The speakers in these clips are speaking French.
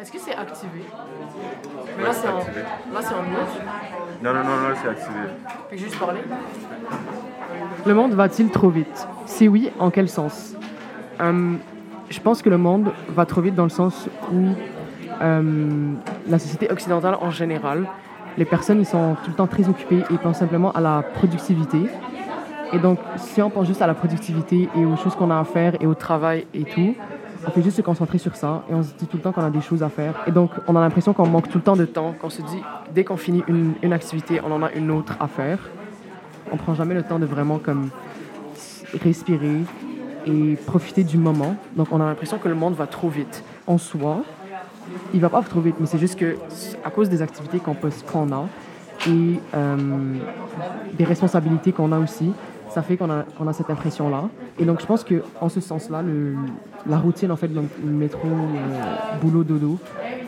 Est-ce que c'est activé? Mais là, c'est en, là, c'est en mute. Non, non, non, là, c'est activé. Puis juste parler. Le monde va-t-il trop vite? Si oui, en quel sens? Euh, Je pense que le monde va trop vite dans le sens où euh, la société occidentale en général, les personnes ils sont tout le temps très occupées et pensent simplement à la productivité. Et donc, si on pense juste à la productivité et aux choses qu'on a à faire et au travail et tout, on fait juste se concentrer sur ça et on se dit tout le temps qu'on a des choses à faire. Et donc, on a l'impression qu'on manque tout le temps de temps, qu'on se dit, dès qu'on finit une, une activité, on en a une autre à faire. On prend jamais le temps de vraiment comme respirer et profiter du moment. Donc, on a l'impression que le monde va trop vite. En soi, il va pas trop vite, mais c'est juste que à cause des activités qu'on a et euh, des responsabilités qu'on a aussi, ça fait qu'on a, qu'on a cette impression-là. Et donc, je pense que en ce sens-là, le- la routine, en fait, donc, métro, euh, boulot, dodo,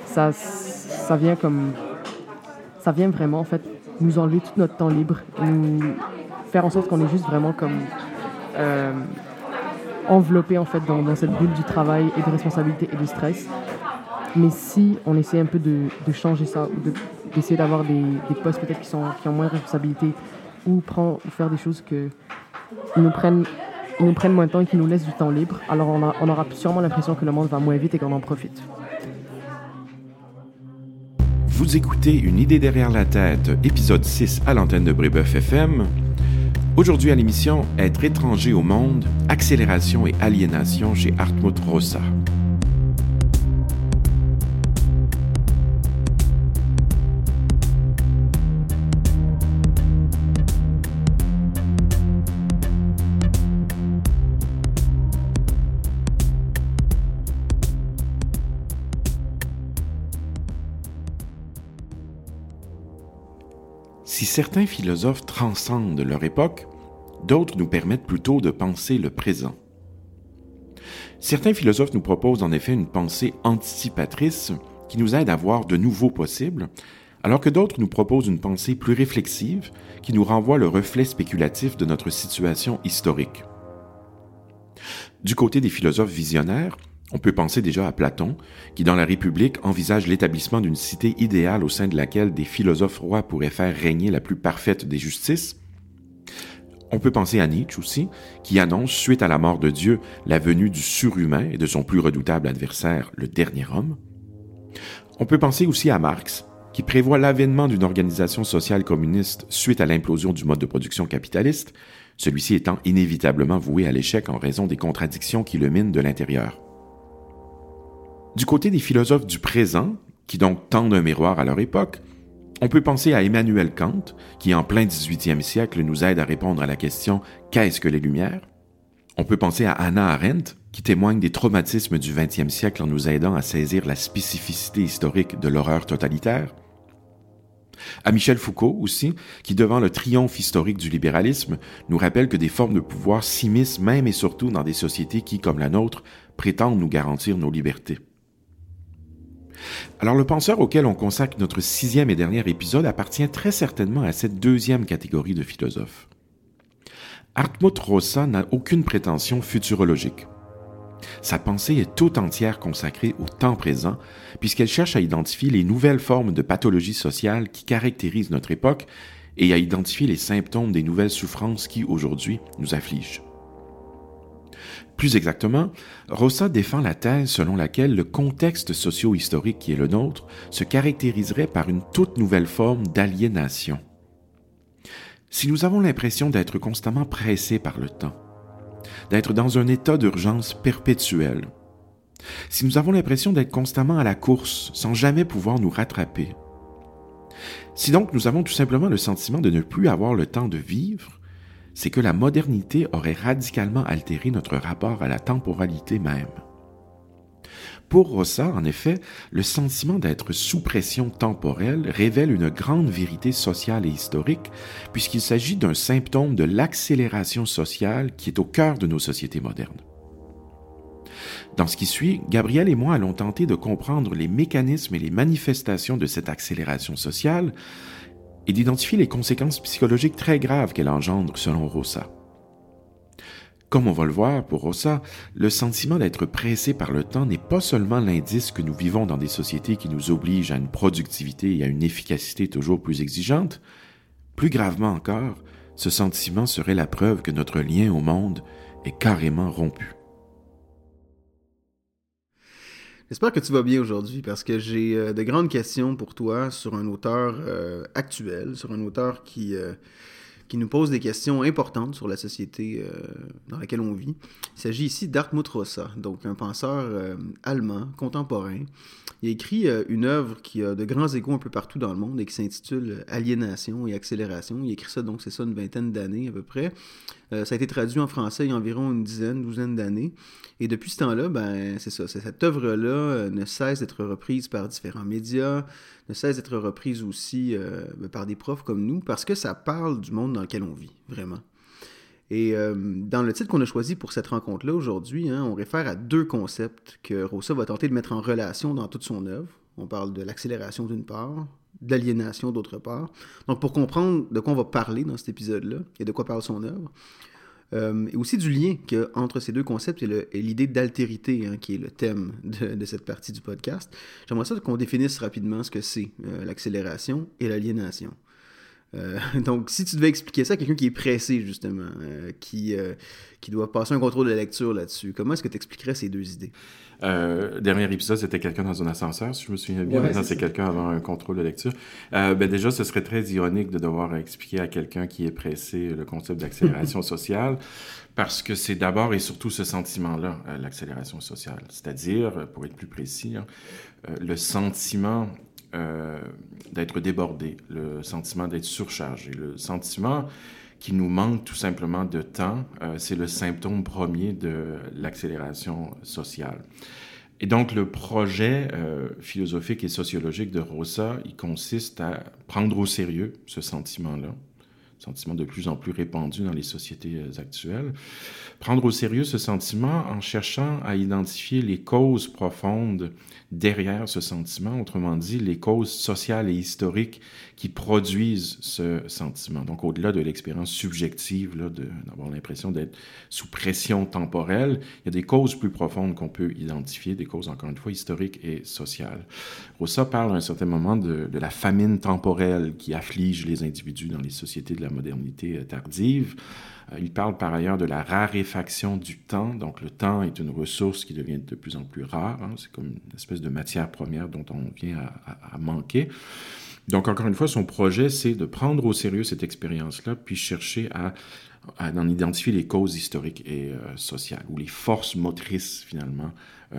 ça, ça vient comme... Ça vient vraiment, en fait, nous enlever tout notre temps libre, nous faire en sorte qu'on est juste vraiment comme... euh, enveloppé, en fait, dans, cette bulle du travail et de responsabilité et de stress. Mais si on essaie un peu de, changer ça, ou de- d'essayer d'avoir des, des postes peut-être qui, sont, qui ont moins de responsabilité, ou, prend, ou faire des choses que ils nous prennent, nous prennent moins de temps et qui nous laissent du temps libre, alors on, on aura sûrement l'impression que le monde va moins vite et qu'on en profite. Vous écoutez Une idée derrière la tête, épisode 6 à l'antenne de Brébeuf FM. Aujourd'hui à l'émission Être étranger au monde, accélération et aliénation chez Hartmut Rossa. Si certains philosophes transcendent leur époque, d'autres nous permettent plutôt de penser le présent. Certains philosophes nous proposent en effet une pensée anticipatrice qui nous aide à voir de nouveaux possibles, alors que d'autres nous proposent une pensée plus réflexive qui nous renvoie le reflet spéculatif de notre situation historique. Du côté des philosophes visionnaires, on peut penser déjà à Platon, qui dans la République envisage l'établissement d'une cité idéale au sein de laquelle des philosophes rois pourraient faire régner la plus parfaite des justices. On peut penser à Nietzsche aussi, qui annonce, suite à la mort de Dieu, la venue du surhumain et de son plus redoutable adversaire, le dernier homme. On peut penser aussi à Marx, qui prévoit l'avènement d'une organisation sociale communiste suite à l'implosion du mode de production capitaliste, celui-ci étant inévitablement voué à l'échec en raison des contradictions qui le minent de l'intérieur. Du côté des philosophes du présent, qui donc tendent un miroir à leur époque, on peut penser à Emmanuel Kant, qui en plein 18e siècle nous aide à répondre à la question Qu'est-ce que les Lumières? On peut penser à Hannah Arendt, qui témoigne des traumatismes du 20e siècle en nous aidant à saisir la spécificité historique de l'horreur totalitaire. À Michel Foucault aussi, qui devant le triomphe historique du libéralisme, nous rappelle que des formes de pouvoir s'immiscent même et surtout dans des sociétés qui, comme la nôtre, prétendent nous garantir nos libertés. Alors le penseur auquel on consacre notre sixième et dernier épisode appartient très certainement à cette deuxième catégorie de philosophes. Hartmut Rossa n'a aucune prétention futurologique. Sa pensée est tout entière consacrée au temps présent, puisqu'elle cherche à identifier les nouvelles formes de pathologie sociale qui caractérisent notre époque et à identifier les symptômes des nouvelles souffrances qui, aujourd'hui, nous affligent. Plus exactement, Rossa défend la thèse selon laquelle le contexte socio-historique qui est le nôtre se caractériserait par une toute nouvelle forme d'aliénation. Si nous avons l'impression d'être constamment pressés par le temps, d'être dans un état d'urgence perpétuel, si nous avons l'impression d'être constamment à la course sans jamais pouvoir nous rattraper, si donc nous avons tout simplement le sentiment de ne plus avoir le temps de vivre, c'est que la modernité aurait radicalement altéré notre rapport à la temporalité même. Pour Rossa, en effet, le sentiment d'être sous pression temporelle révèle une grande vérité sociale et historique, puisqu'il s'agit d'un symptôme de l'accélération sociale qui est au cœur de nos sociétés modernes. Dans ce qui suit, Gabriel et moi allons tenter de comprendre les mécanismes et les manifestations de cette accélération sociale et d'identifier les conséquences psychologiques très graves qu'elle engendre selon Rossa. Comme on va le voir pour Rossa, le sentiment d'être pressé par le temps n'est pas seulement l'indice que nous vivons dans des sociétés qui nous obligent à une productivité et à une efficacité toujours plus exigeante. Plus gravement encore, ce sentiment serait la preuve que notre lien au monde est carrément rompu. J'espère que tu vas bien aujourd'hui parce que j'ai euh, de grandes questions pour toi sur un auteur euh, actuel, sur un auteur qui, euh, qui nous pose des questions importantes sur la société dans laquelle on vit. Il s'agit ici d'Artmut Rossa, donc un penseur allemand contemporain. Il a écrit une œuvre qui a de grands échos un peu partout dans le monde et qui s'intitule Aliénation et accélération. Il a écrit ça, donc c'est ça, une vingtaine d'années à peu près. ça a été traduit en français il y a environ une dizaine, douzaine d'années. Et depuis ce temps-là, ben, c'est ça. Cette œuvre-là euh, ne cesse d'être reprise par différents médias, ne cesse d'être reprise aussi euh, ben, par des profs comme nous, parce que ça parle du monde dans lequel on vit, vraiment. Et euh, dans le titre qu'on a choisi pour cette rencontre-là aujourd'hui, hein, on réfère à deux concepts que Rossa va tenter de mettre en relation dans toute son œuvre. On parle de l'accélération d'une part, de l'aliénation d'autre part. Donc pour comprendre de quoi on va parler dans cet épisode-là et de quoi parle son œuvre, euh, et aussi du lien entre ces deux concepts et l'idée d'altérité, hein, qui est le thème de, cette partie du podcast. J'aimerais ça qu'on définisse rapidement ce que c'est euh, l'accélération et l'aliénation. Euh, donc, si tu devais expliquer ça à quelqu'un qui est pressé, justement, qui, qui doit passer un contrôle de lecture là-dessus, comment est-ce que tu expliquerais ces deux idées? Euh, dernier épisode, c'était quelqu'un dans un ascenseur, si je me souviens bien. Maintenant, c'est quelqu'un avant un contrôle de lecture. Euh, ben déjà, ce serait très ironique de devoir expliquer à quelqu'un qui est pressé le concept d'accélération sociale, parce que c'est d'abord et surtout ce sentiment-là, euh, l'accélération sociale. C'est-à-dire, pour être plus précis, hein, euh, le sentiment euh, d'être débordé, le sentiment d'être surchargé, le sentiment qui nous manque tout simplement de temps, euh, c'est le symptôme premier de l'accélération sociale. Et donc, le projet euh, philosophique et sociologique de Rosa, il consiste à prendre au sérieux ce sentiment-là, sentiment de plus en plus répandu dans les sociétés euh, actuelles, prendre au sérieux ce sentiment en cherchant à identifier les causes profondes derrière ce sentiment, autrement dit, les causes sociales et historiques qui produisent ce sentiment. Donc, au-delà de l'expérience subjective, d'avoir l'impression d'être sous pression temporelle, il y a des causes plus profondes qu'on peut identifier, des causes, encore une fois, historiques et sociales. Rousseau parle à un certain moment de, de la famine temporelle qui afflige les individus dans les sociétés de la modernité euh, tardive. Euh, il parle par ailleurs de la raréfaction du temps. Donc le temps est une ressource qui devient de plus en plus rare. Hein. C'est comme une espèce de matière première dont on vient à, manquer. Donc encore une fois, son projet, c'est de prendre au sérieux cette expérience-là, puis chercher à, en identifier les causes historiques et euh, sociales, ou les forces motrices finalement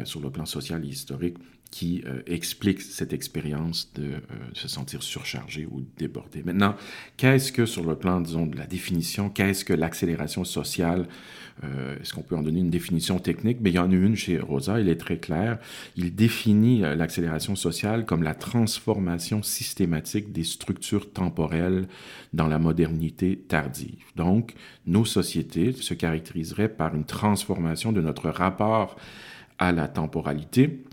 sur le plan social et historique qui euh, explique cette expérience de euh, se sentir surchargé ou débordé. Maintenant, qu'est-ce que sur le plan, disons, de la définition, qu'est-ce que l'accélération sociale euh, Est-ce qu'on peut en donner une définition technique? Mais il y en a une chez Rosa, il est très clair. Il définit l'accélération sociale comme la transformation systématique des structures temporelles dans la modernité tardive. Donc, nos sociétés se caractériseraient par une transformation de notre rapport à la temporalité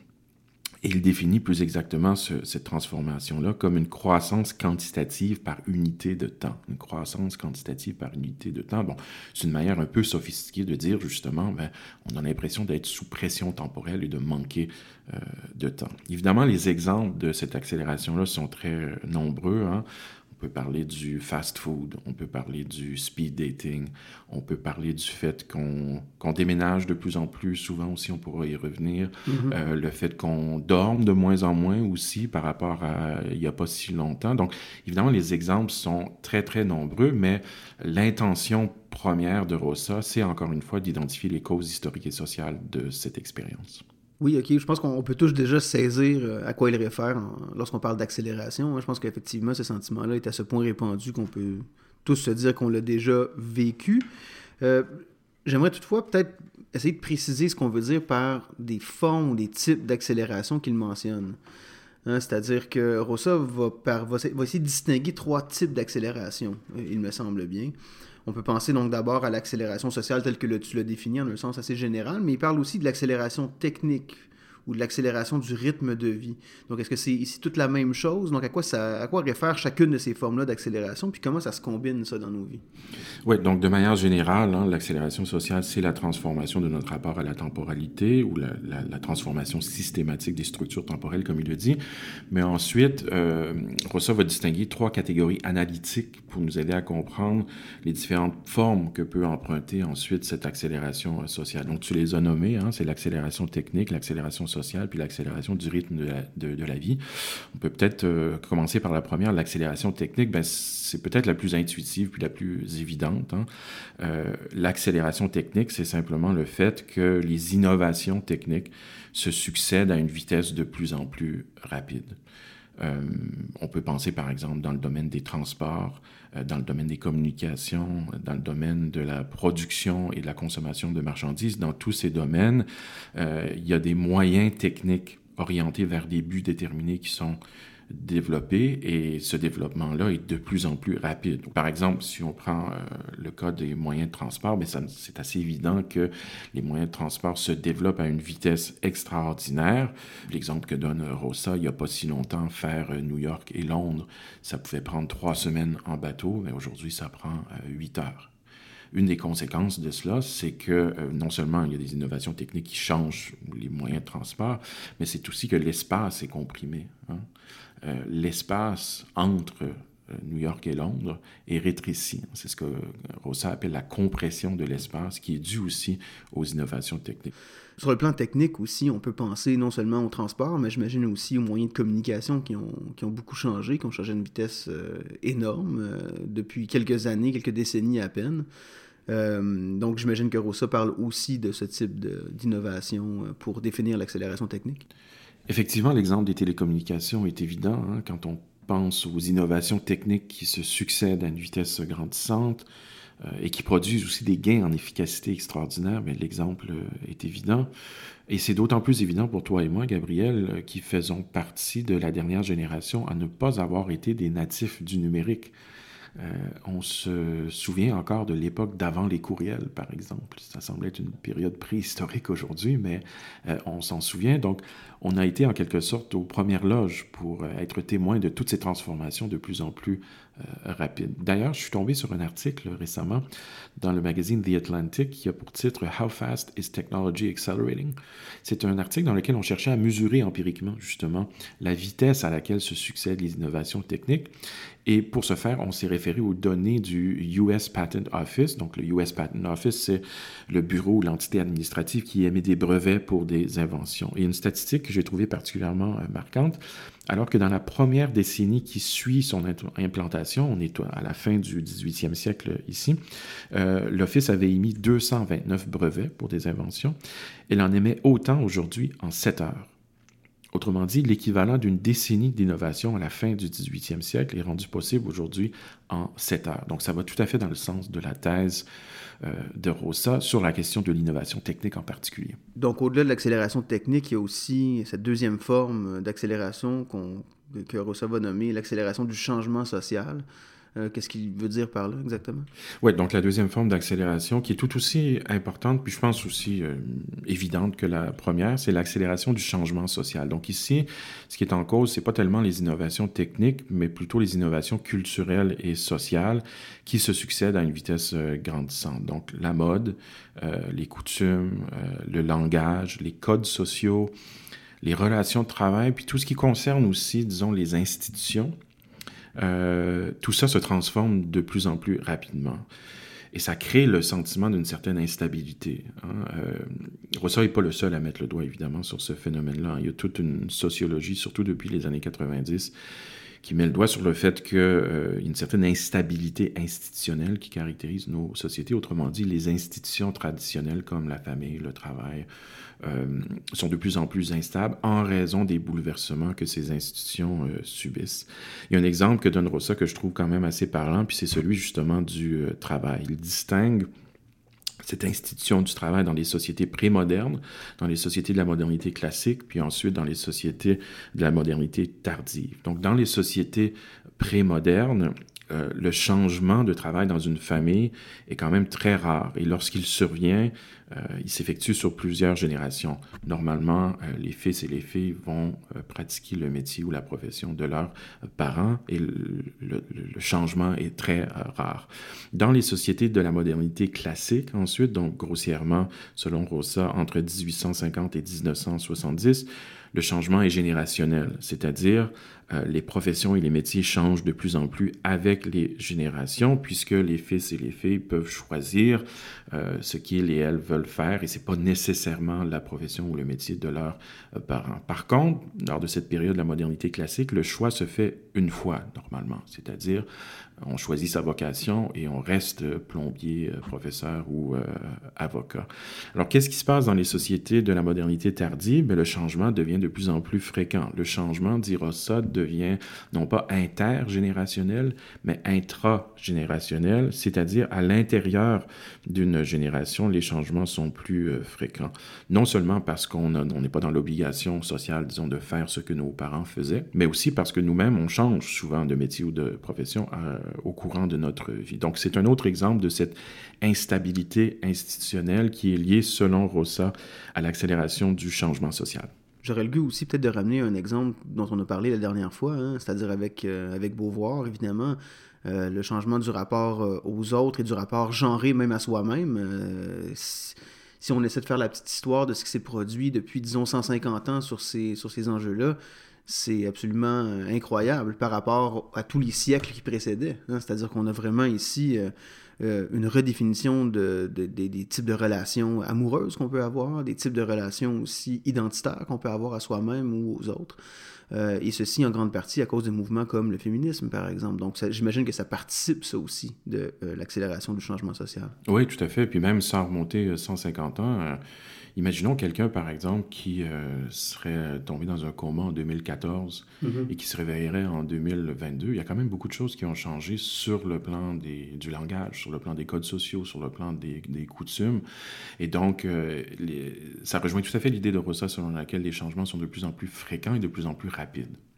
il définit plus exactement cette transformation-là comme une croissance quantitative par unité de temps. Une croissance quantitative par unité de temps. Bon, c'est une manière un peu sophistiquée de dire justement, ben, on a l'impression d'être sous pression temporelle et de manquer euh, de temps. Évidemment, les exemples de cette accélération-là sont très nombreux. Hein. On peut parler du fast food, on peut parler du speed dating, on peut parler du fait qu'on déménage de plus en plus souvent aussi, on pourra y revenir. Mm-hmm. Euh, le fait qu'on dorme de moins en moins aussi par rapport à il n'y a pas si longtemps. Donc, évidemment, les exemples sont très, très nombreux, mais l'intention première de Rossa, c'est encore une fois d'identifier les causes historiques et sociales de cette expérience. Oui, ok. Je pense qu'on peut tous déjà saisir euh, à quoi il réfère lorsqu'on parle d'accélération. Je pense qu'effectivement, ce sentiment-là est à ce point répandu qu'on peut tous se dire qu'on l'a déjà vécu. Euh, j'aimerais toutefois peut-être essayer de préciser ce qu'on veut dire par des formes ou des types d'accélération qu'il mentionne. Hein, c'est-à-dire que Rossa va, va, essayer de distinguer trois types d'accélération, il me semble bien. On peut penser donc d'abord à l'accélération sociale telle que tu l'as définie en un sens assez général, mais il parle aussi de l'accélération technique ou de l'accélération du rythme de vie. Donc, est-ce que c'est ici toute la même chose? Donc, à quoi, ça, à quoi réfère chacune de ces formes-là d'accélération, puis comment ça se combine, ça, dans nos vies? Oui, donc de manière générale, hein, l'accélération sociale, c'est la transformation de notre rapport à la temporalité ou la, transformation systématique des structures temporelles, comme il le dit. Mais ensuite, euh, va distinguer trois catégories analytiques pour nous aider à comprendre les différentes formes que peut emprunter ensuite cette accélération euh, sociale. Donc, tu les as nommées, hein, c'est l'accélération technique, l'accélération sociale, puis l'accélération du rythme de la, de, la, vie. On peut peut-être euh, commencer par la première, l'accélération technique. Ben, c'est peut-être la plus intuitive puis la plus évidente. Hein. Euh, l'accélération technique, c'est simplement le fait que les innovations techniques se succèdent à une vitesse de plus en plus rapide. Euh, on peut penser par exemple dans le domaine des transports, dans le domaine des communications, dans le domaine de la production et de la consommation de marchandises. Dans tous ces domaines, euh, il y a des moyens techniques orientés vers des buts déterminés qui sont développé et ce développement-là est de plus en plus rapide. Par exemple, si on prend euh, le cas des moyens de transport, ben, c'est assez évident que les moyens de transport se développent à une vitesse extraordinaire. L'exemple que donne Rosa, il n'y a pas si longtemps, faire euh, New York et Londres, ça pouvait prendre trois semaines en bateau, mais aujourd'hui, ça prend euh, huit heures. Une des conséquences de cela, c'est que non seulement il y a des innovations techniques qui changent les moyens de transport, mais c'est aussi que l'espace est comprimé. Hein. Euh, l'espace entre euh, New York et Londres est rétréci. C'est ce que Rosa appelle la compression de l'espace, qui est due aussi aux innovations techniques. Sur le plan technique aussi, on peut penser non seulement au transport, mais j'imagine aussi aux moyens de communication qui ont, beaucoup changé, qui ont changé à une vitesse euh, énorme depuis quelques années, quelques décennies à peine. donc j'imagine que Rosa parle aussi de ce type d'innovation pour définir l'accélération technique. Effectivement, l'exemple des télécommunications est évident hein, quand on pense aux innovations techniques qui se succèdent à une vitesse grandissante euh, et qui produisent aussi des gains en efficacité extraordinaires. Mais l'exemple euh, est évident. Et c'est d'autant plus évident pour toi et moi, Gabriel, euh, qui faisons partie de la dernière génération à ne pas avoir été des natifs du numérique. Euh, on se souvient encore de l'époque d'avant les courriels, par exemple. Ça semble être une période préhistorique aujourd'hui, mais euh, on s'en souvient. Donc, on a été en quelque sorte aux premières loges pour euh, être témoin de toutes ces transformations de plus en plus rapides. D'ailleurs, je suis tombé sur un article récemment dans le magazine The Atlantic qui a pour titre How Fast is Technology Accelerating? C'est un article dans lequel on cherchait à mesurer empiriquement justement la vitesse à laquelle se succèdent les innovations techniques. Et pour ce faire, on s'est référé aux données du US Patent Office. Donc, le US Patent Office, c'est le bureau ou l'entité administrative qui émet des brevets pour des inventions. Et une statistique que j'ai trouvée particulièrement euh, marquante, alors que dans la première décennie qui suit son implantation, on est à la fin du 18e siècle ici, euh, l'Office avait émis 229 brevets pour des inventions. Elle en émet autant aujourd'hui en 7 heures. Autrement dit, l'équivalent d'une décennie d'innovation à la fin du 18e siècle est rendu possible aujourd'hui en 7 heures. Donc ça va tout à fait dans le sens de la thèse euh, de Rosa sur la question de l'innovation technique en particulier. Donc au-delà de l'accélération technique, il y a aussi cette deuxième forme d'accélération que Rosa va nommer l'accélération du changement social. Euh, qu'est-ce qu'il veut dire par là exactement? Oui, donc la deuxième forme d'accélération qui est tout aussi importante, puis je pense aussi euh, évidente que la première, c'est l'accélération du changement social. Donc ici, ce qui est en cause, c'est pas tellement les innovations techniques, mais plutôt les innovations culturelles et sociales qui se succèdent à une vitesse euh, grandissante. Donc la mode, les coutumes, le langage, les codes sociaux, les relations de travail, puis tout ce qui concerne aussi, disons, les institutions euh, tout ça se transforme de plus en plus rapidement. Et ça crée le sentiment d'une certaine instabilité. Hein. Euh, n'est pas le seul à mettre le doigt, évidemment, sur ce phénomène-là. Il y a toute une sociologie, surtout depuis les années 90, qui met le doigt sur le fait qu'il euh, y a une certaine instabilité institutionnelle qui caractérise nos sociétés. Autrement dit, les institutions traditionnelles comme la famille, le travail, euh, sont de plus en plus instables en raison des bouleversements que ces institutions euh, subissent. Il y a un exemple que donne Rossa que je trouve quand même assez parlant, puis c'est celui justement du euh, travail. Il distingue cette institution du travail dans les sociétés prémodernes, dans les sociétés de la modernité classique, puis ensuite dans les sociétés de la modernité tardive. Donc dans les sociétés prémodernes, euh, le changement de travail dans une famille est quand même très rare. Et lorsqu'il survient, euh, il s'effectue sur plusieurs générations. Normalement, euh, les fils et les filles vont pratiquer le métier ou la profession de leurs parents et le, changement est très rare. Dans les sociétés de la modernité classique, ensuite, donc grossièrement, selon Rossa, entre 1850 et 1970, le changement est générationnel, c'est-à-dire euh, les professions et les métiers changent de plus en plus avec les générations, puisque les fils et les filles peuvent choisir euh, ce qu'ils et elles veulent faire, et c'est pas nécessairement la profession ou le métier de leurs euh, parents. Par contre, lors de cette période de la modernité classique, le choix se fait une fois normalement, c'est-à-dire on choisit sa vocation et on reste plombier, professeur ou avocat. Alors, qu'est-ce qui se passe dans les sociétés de la modernité tardive? Ben, le changement devient de plus en plus fréquent. Le changement, dit Rossod, devient non pas intergénérationnel, mais intragénérationnel, c'est-à-dire à, l'intérieur d'une génération, les changements sont plus euh, fréquents. Non seulement parce qu'on n'est pas dans l'obligation sociale, disons, de faire ce que nos parents faisaient, mais aussi parce que nous-mêmes, on change souvent de métier ou de profession euh, au courant de notre vie. Donc, c'est un autre exemple de cette instabilité institutionnelle qui est liée, selon Rossa, à l'accélération du changement social. J'aurais le goût aussi peut-être de ramener un exemple dont on a parlé la dernière fois, hein, c'est-à-dire avec, euh, avec Beauvoir, évidemment, euh, le changement du rapport euh, aux autres et du rapport genré même à soi-même. Si, on essaie de faire la petite histoire de ce qui s'est produit depuis, disons, 150 ans sur ces, sur ces enjeux-là, c'est absolument incroyable par rapport à tous les siècles qui précédaient. Hein. C'est-à-dire qu'on a vraiment ici euh, une redéfinition de, des types de relations amoureuses qu'on peut avoir, des types de relations aussi identitaires qu'on peut avoir à soi-même ou aux autres. Euh, et ceci en grande partie à cause de mouvements comme le féminisme, par exemple. Donc, j'imagine que ça participe, ça aussi, de euh, l'accélération du changement social. Oui, tout à fait. Puis même sans remonter 150 ans, Imaginons quelqu'un, par exemple, qui euh, serait tombé dans un coma en 2014 mhm. et qui se réveillerait en 2022. Il y a quand même beaucoup de choses qui ont changé sur le plan des, du langage, sur le plan des codes sociaux, sur le plan des, des coutumes. Et donc, euh, ça rejoint tout à fait l'idée de Rossa selon laquelle les changements sont de plus en plus fréquents et de plus en plus rapides.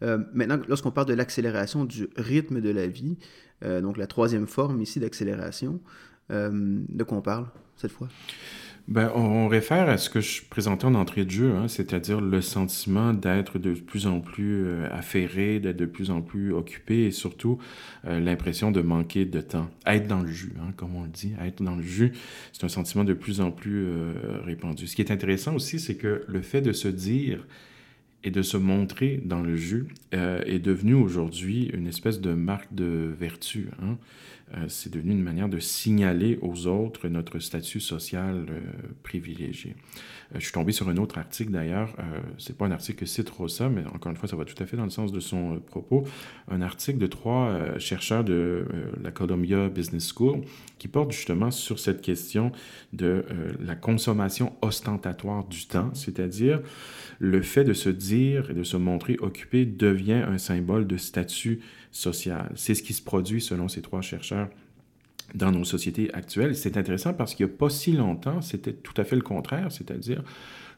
Euh, maintenant, lorsqu'on parle de l'accélération du rythme de la vie, donc la troisième forme ici d'accélération, de quoi on parle cette fois? Ben, on, réfère à ce que je présentais en entrée de jeu, hein, c'est-à-dire le sentiment d'être de plus en plus euh, affairé, d'être de plus en plus occupé et surtout euh, l'impression de manquer de temps. Être dans le jus, hein, comme on le dit, être dans le jus, c'est un sentiment de plus en plus euh, répandu. Ce qui est intéressant aussi, c'est que le fait de se dire et de se montrer dans le jus est devenu aujourd'hui une espèce de marque de vertu. Hein. Euh, c'est devenu une manière de signaler aux autres notre statut social euh, privilégié. Euh, je suis tombé sur un autre article d'ailleurs, c'est pas un article que cite Rosa, mais encore une fois, ça va tout à fait dans le sens de son propos, un article de trois chercheurs de la Columbia Business School qui porte justement sur cette question de la consommation ostentatoire du temps, c'est-à-dire le fait de se dire et de se montrer occupé devient un symbole de statut C'est ce qui se produit selon ces trois chercheurs dans nos sociétés actuelles. C'est intéressant parce qu'il n'y a pas si longtemps, c'était tout à fait le contraire, c'est-à-dire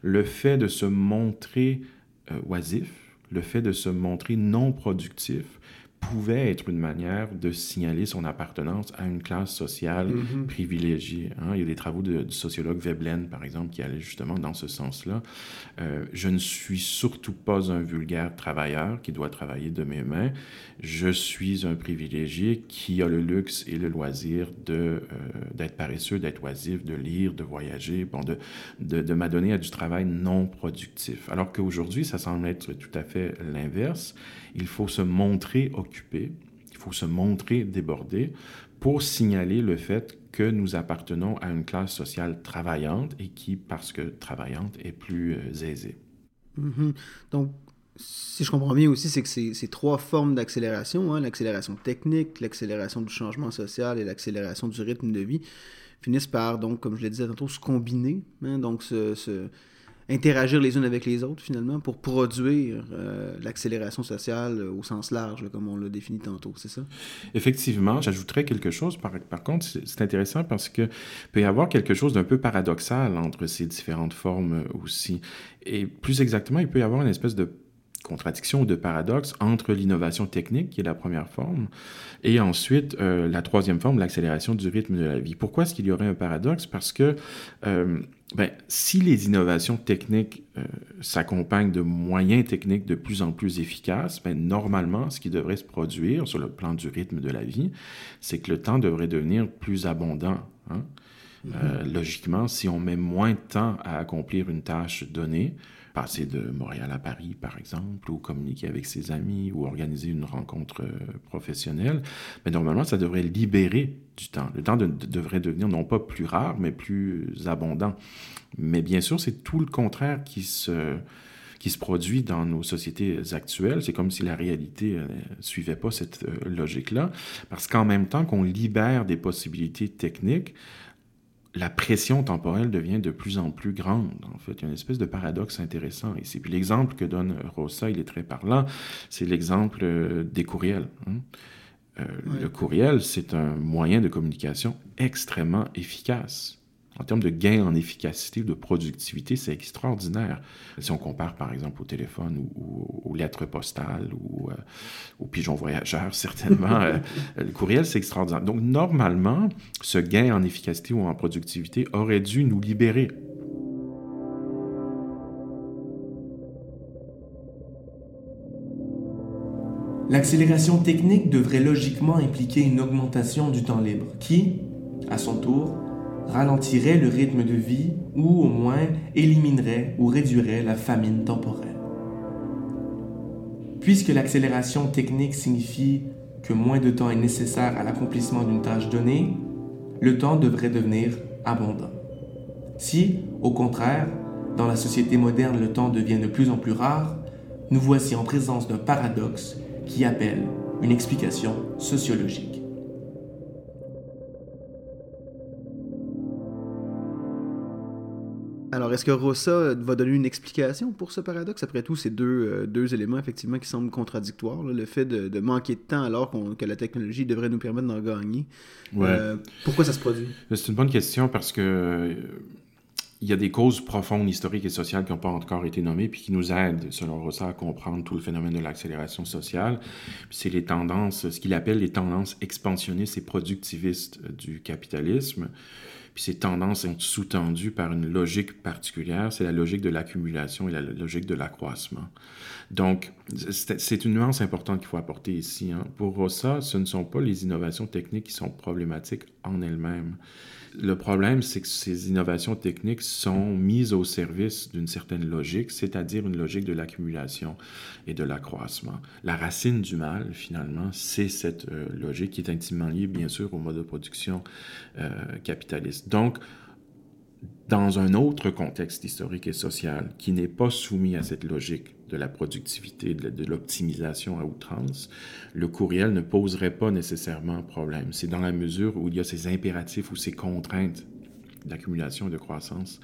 le fait de se montrer euh, oisif, le fait de se montrer non productif, pouvait être une manière de signaler son appartenance à une classe sociale mm-hmm. privilégiée. Hein. Il y a des travaux de, du sociologue Veblen, par exemple, qui allaient justement dans ce sens-là. Euh, je ne suis surtout pas un vulgaire travailleur qui doit travailler de mes mains. Je suis un privilégié qui a le luxe et le loisir euh, d'être paresseux, d'être oisif, de lire, de voyager, bon, de, de, de m'adonner à du travail non productif. Alors qu'aujourd'hui, ça semble être tout à fait l'inverse. Il faut se montrer occupé, il faut se montrer débordé pour signaler le fait que nous appartenons à une classe sociale travaillante et qui, parce que travaillante, est plus euh, aisée. Mm-hmm. Donc, si je comprends bien aussi, c'est que ces, trois formes d'accélération, hein, l'accélération technique, l'accélération du changement social et l'accélération du rythme de vie, finissent par, donc, comme je le disais tantôt, se combiner. Hein, donc, ce, interagir les unes avec les autres, finalement, pour produire euh, l'accélération sociale au sens large, comme on l'a défini tantôt, c'est ça? Effectivement, j'ajouterais quelque chose, par, par contre, c'est intéressant parce que peut y avoir quelque chose d'un peu paradoxal entre ces différentes formes aussi. Et plus exactement, il peut y avoir une espèce de contradiction ou de paradoxe entre l'innovation technique, qui est la première forme, et ensuite euh, la troisième forme, l'accélération du rythme de la vie. Pourquoi est-ce qu'il y aurait un paradoxe? Parce que euh, ben, si les innovations techniques euh, s'accompagnent de moyens techniques de plus en plus efficaces, ben, normalement, ce qui devrait se produire sur le plan du rythme de la vie, c'est que le temps devrait devenir plus abondant. Hein? Mm-hmm. logiquement, si on met moins de temps à accomplir une tâche donnée, passer de Montréal à Paris, par exemple, ou communiquer avec ses amis, ou organiser une rencontre euh, professionnelle, mais normalement, ça devrait libérer du temps. Le temps devrait devenir non pas plus rare, mais plus abondant. Mais bien sûr, c'est tout le contraire qui se, qui se produit dans nos sociétés actuelles. C'est comme si la réalité ne euh, suivait pas cette euh, logique-là, parce qu'en même temps qu'on libère des possibilités techniques, la pression temporelle devient de plus en plus grande. En fait, il y a une espèce de paradoxe intéressant ici. Puis l'exemple que donne Rosa, il est très parlant, c'est l'exemple euh, des courriels. Hein. Euh, le courriel, c'est un moyen de communication extrêmement efficace. En termes de gain en efficacité, de productivité, c'est extraordinaire. Si on compare par exemple au téléphone ou, aux lettres postales ou euh, aux pigeons voyageurs, certainement, euh, le courriel, c'est extraordinaire. Donc normalement, ce gain en efficacité ou en productivité aurait dû nous libérer. L'accélération technique devrait logiquement impliquer une augmentation du temps libre qui, à son tour, ralentirait le rythme de vie ou au moins éliminerait ou réduirait la famine temporelle. Puisque l'accélération technique signifie que moins de temps est nécessaire à l'accomplissement d'une tâche donnée, le temps devrait devenir abondant. Si, au contraire, dans la société moderne le temps devient de plus en plus rare, nous voici en présence d'un paradoxe qui appelle une explication sociologique. Alors, est-ce que Rossa va donner une explication pour ce paradoxe? Après tout, c'est deux, euh, deux éléments, effectivement, qui semblent contradictoires. Le fait de, manquer de temps alors que la technologie devrait nous permettre d'en gagner. Euh, pourquoi ça se produit? C'est une bonne question parce que euh, il y a des causes profondes, historiques et sociales qui n'ont pas encore été nommées, puis qui nous aident, selon Rossa, à comprendre tout le phénomène de l'accélération sociale. C'est les tendances, ce qu'il appelle les tendances expansionnistes et productivistes du capitalisme. Puis ces tendances sont sous-tendues par une logique particulière, c'est la logique de l'accumulation et la logique de l'accroissement. Donc, c'est une nuance importante qu'il faut apporter ici. Hein. Pour Rossa, ce ne sont pas les innovations techniques qui sont problématiques en elles-mêmes le problème, c'est que ces innovations techniques sont mises au service d'une certaine logique, c'est-à-dire une logique de l'accumulation et de l'accroissement. La racine du mal, finalement, c'est cette euh, logique qui est intimement liée, bien sûr, au mode de production euh, capitaliste. Donc, dans un autre contexte historique et social qui n'est pas soumis à cette logique de la productivité, de l'optimisation à outrance, le courriel ne poserait pas nécessairement problème. C'est dans la mesure où il y a ces impératifs ou ces contraintes d'accumulation et de croissance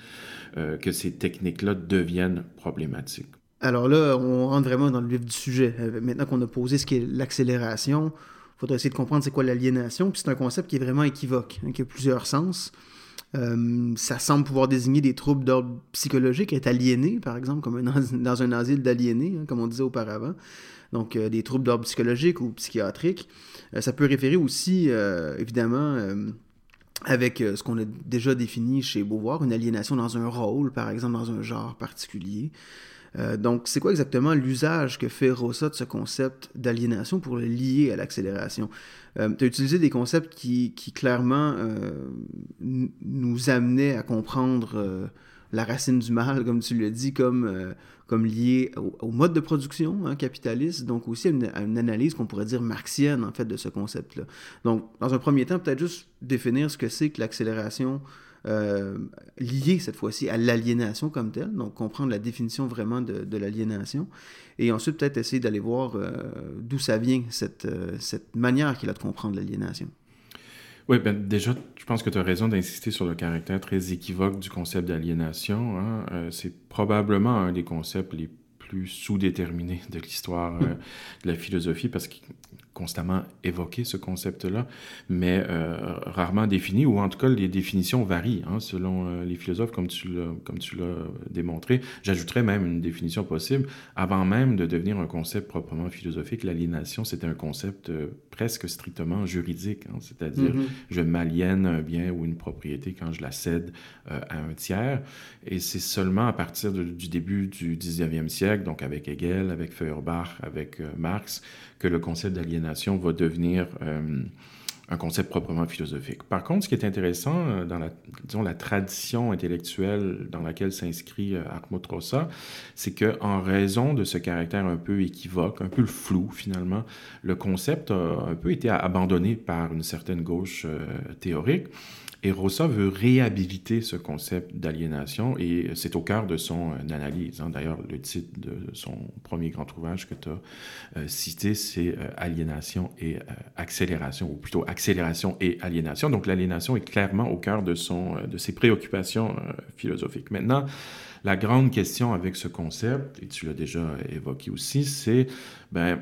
euh, que ces techniques-là deviennent problématiques. Alors là, on rentre vraiment dans le vif du sujet. Euh, maintenant qu'on a posé ce qu'est l'accélération, il faudrait essayer de comprendre c'est quoi l'aliénation. Puis c'est un concept qui est vraiment équivoque, hein, qui a plusieurs sens. Euh, ça semble pouvoir désigner des troubles d'ordre psychologique, être aliéné, par exemple, comme dans un asile d'aliénés, hein, comme on disait auparavant. Donc, euh, des troubles d'ordre psychologique ou psychiatrique. Euh, ça peut référer aussi, évidemment, avec ce qu'on a déjà défini chez Beauvoir, une aliénation dans un rôle, par exemple, dans un genre particulier. Euh, donc, c'est quoi exactement l'usage que fait Rosa de ce concept d'aliénation pour le lier à l'accélération? Euh, tu as utilisé des concepts qui, clairement euh, nous amenaient à comprendre la racine du mal, comme tu l'as dit, comme, comme lié au, mode de production hein, capitaliste, donc aussi à une, à une analyse qu'on pourrait dire marxienne, en fait, de ce concept-là. Donc, dans un premier temps, peut-être juste définir ce que c'est que l'accélération euh, lié cette fois-ci à l'aliénation comme telle, donc comprendre la définition vraiment de, l'aliénation, et ensuite peut-être essayer d'aller voir euh, d'où ça vient, cette, euh, cette manière qu'il a de comprendre l'aliénation. Oui, ben déjà, je pense que tu as raison d'insister sur le caractère très équivoque du concept d'aliénation. Hein. c'est probablement un des concepts les plus sous-déterminés de l'histoire de la philosophie parce que constamment évoqué ce concept-là, mais euh, rarement défini, ou en tout cas les définitions varient hein, selon euh, les philosophes, comme tu l'as démontré. J'ajouterais même une définition possible. Avant même de devenir un concept proprement philosophique, l'aliénation, c'était un concept euh, presque strictement juridique, hein, c'est-à-dire mm-hmm. je m'aliène un bien ou une propriété quand je la cède à un tiers, et c'est seulement à partir du début du 19e siècle, donc avec Hegel, avec Feuerbach, avec Marx, que le concept d'aliénation va devenir euh, un concept proprement philosophique. Par contre, ce qui est intéressant euh, dans la, disons, la tradition intellectuelle dans laquelle s'inscrit euh, Hartmut Rosa, c'est qu'en raison de ce caractère un peu équivoque, un peu flou finalement, le concept a un peu été abandonné par une certaine gauche théorique. Et Rossa veut réhabiliter ce concept d'aliénation et c'est au cœur de son euh, analyse. Hein. D'ailleurs, le titre de son premier grand ouvrage que tu as euh, cité, c'est euh, Aliénation et accélération, ou plutôt Accélération et aliénation. Donc l'aliénation est clairement au cœur de, son, de ses préoccupations philosophiques. Maintenant, la grande question avec ce concept, et tu l'as déjà évoqué aussi, c'est ben,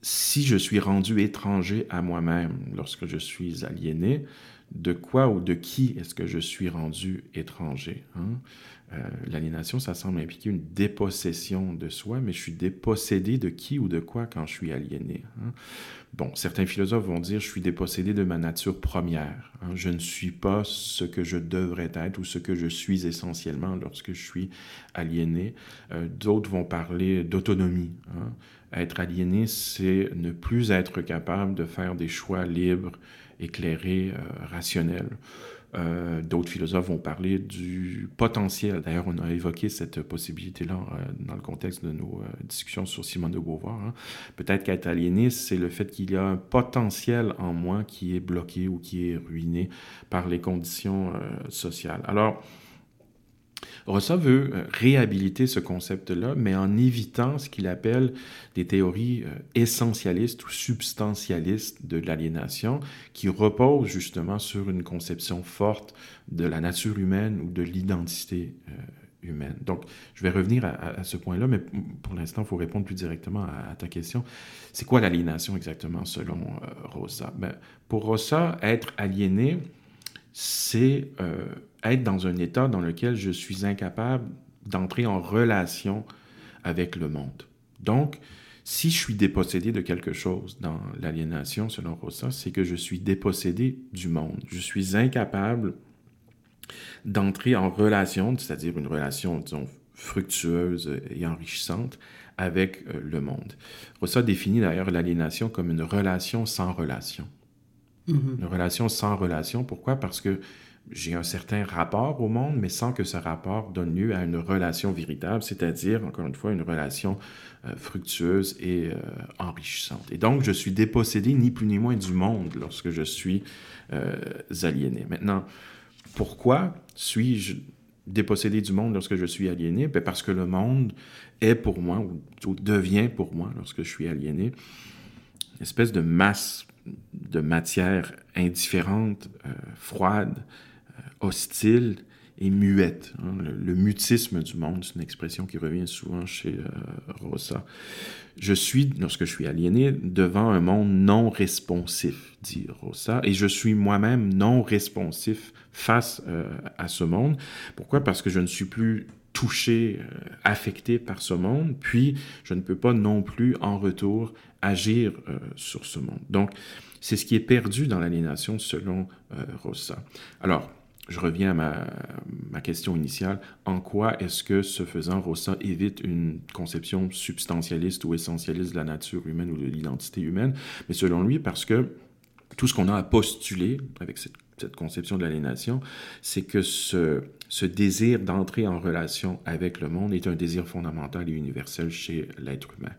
si je suis rendu étranger à moi-même lorsque je suis aliéné, de quoi ou de qui est-ce que je suis rendu étranger. Hein? Euh, l'aliénation, ça semble impliquer une dépossession de soi, mais je suis dépossédé de qui ou de quoi quand je suis aliéné. Hein? Bon, certains philosophes vont dire je suis dépossédé de ma nature première. Hein? Je ne suis pas ce que je devrais être ou ce que je suis essentiellement lorsque je suis aliéné. Euh, d'autres vont parler d'autonomie. Être aliéné, c'est ne plus être capable de faire des choix libres éclairé, euh, rationnel. Euh, d'autres philosophes vont parler du potentiel. D'ailleurs, on a évoqué cette possibilité-là euh, dans le contexte de nos discussions sur Simone de Beauvoir. Hein. Peut-être qu'être aliéné, c'est le fait qu'il y a un potentiel en moi qui est bloqué ou qui est ruiné par les conditions sociales. Alors, Rossa veut euh, réhabiliter ce concept-là, mais en évitant ce qu'il appelle des théories euh, essentialistes ou substantialistes de l'aliénation, qui reposent justement sur une conception forte de la nature humaine ou de l'identité euh, humaine. Donc, je vais revenir à, ce point-là, mais pour l'instant, il faut répondre plus directement à, ta question. C'est quoi l'aliénation exactement selon Rossa? Ben, pour Rossa, être aliéné, c'est être dans un état dans lequel je suis incapable d'entrer en relation avec le monde. Donc, si je suis dépossédé de quelque chose dans l'aliénation, selon Rosa, c'est que je suis dépossédé du monde. Je suis incapable d'entrer en relation, c'est-à-dire une relation, disons, fructueuse et enrichissante avec euh, le monde. Rosa définit d'ailleurs l'aliénation comme une relation sans relation. Mm-hmm. Une relation sans relation, pourquoi? Parce que j'ai un certain rapport au monde, mais sans que ce rapport donne lieu à une relation véritable, c'est-à-dire, encore une fois, une relation euh, fructueuse et euh, enrichissante. Et donc, je suis dépossédé ni plus ni moins du monde lorsque je suis euh, aliéné. Maintenant, pourquoi suis-je dépossédé du monde lorsque je suis aliéné? Ben, parce que le monde est pour moi, ou devient pour moi lorsque je suis aliéné, une espèce de masse de matière indifférente, froide, hostile et muette. Hein. Le, mutisme du monde, c'est une expression qui revient souvent chez euh, Rosa. Je suis, lorsque je suis aliéné, devant un monde non responsif, dit Rosa, et je suis moi-même non responsif face euh, à ce monde. Pourquoi? Parce que je ne suis plus touché, euh, affecté par ce monde, puis je ne peux pas non plus en retour agir sur ce monde. Donc, c'est ce qui est perdu dans l'aliénation selon Rosa. Alors, je reviens à ma, question initiale. En quoi est-ce que, ce faisant, Rossa évite une conception substantialiste ou essentialiste de la nature humaine ou de l'identité humaine? Mais selon lui, parce que tout ce qu'on a à postuler avec cette cette conception de l'aliénation, c'est que ce, désir d'entrer en relation avec le monde est un désir fondamental et universel chez l'être humain.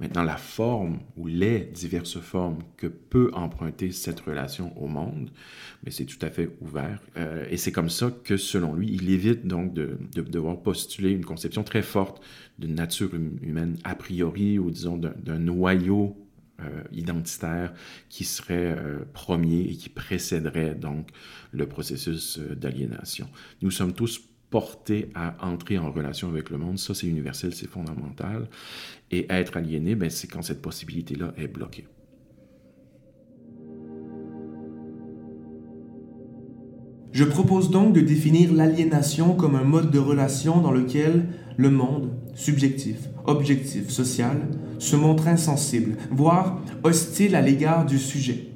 Maintenant, la forme ou les diverses formes que peut emprunter cette relation au monde, mais c'est tout à fait ouvert. Euh, et c'est comme ça que, selon lui, il évite donc de, de, devoir postuler une conception très forte d'une nature hum, humaine a priori, ou disons d'un noyau euh, identitaire qui serait euh, premier et qui précéderait donc le processus euh, d'aliénation. Nous sommes tous portés à entrer en relation avec le monde. Ça, c'est universel, c'est fondamental. Et être aliéné, ben, c'est quand cette possibilité-là est bloquée. Je propose donc de définir l'aliénation comme un mode de relation dans lequel le monde, subjectif, objectif, social, se montre insensible, voire hostile à l'égard du sujet.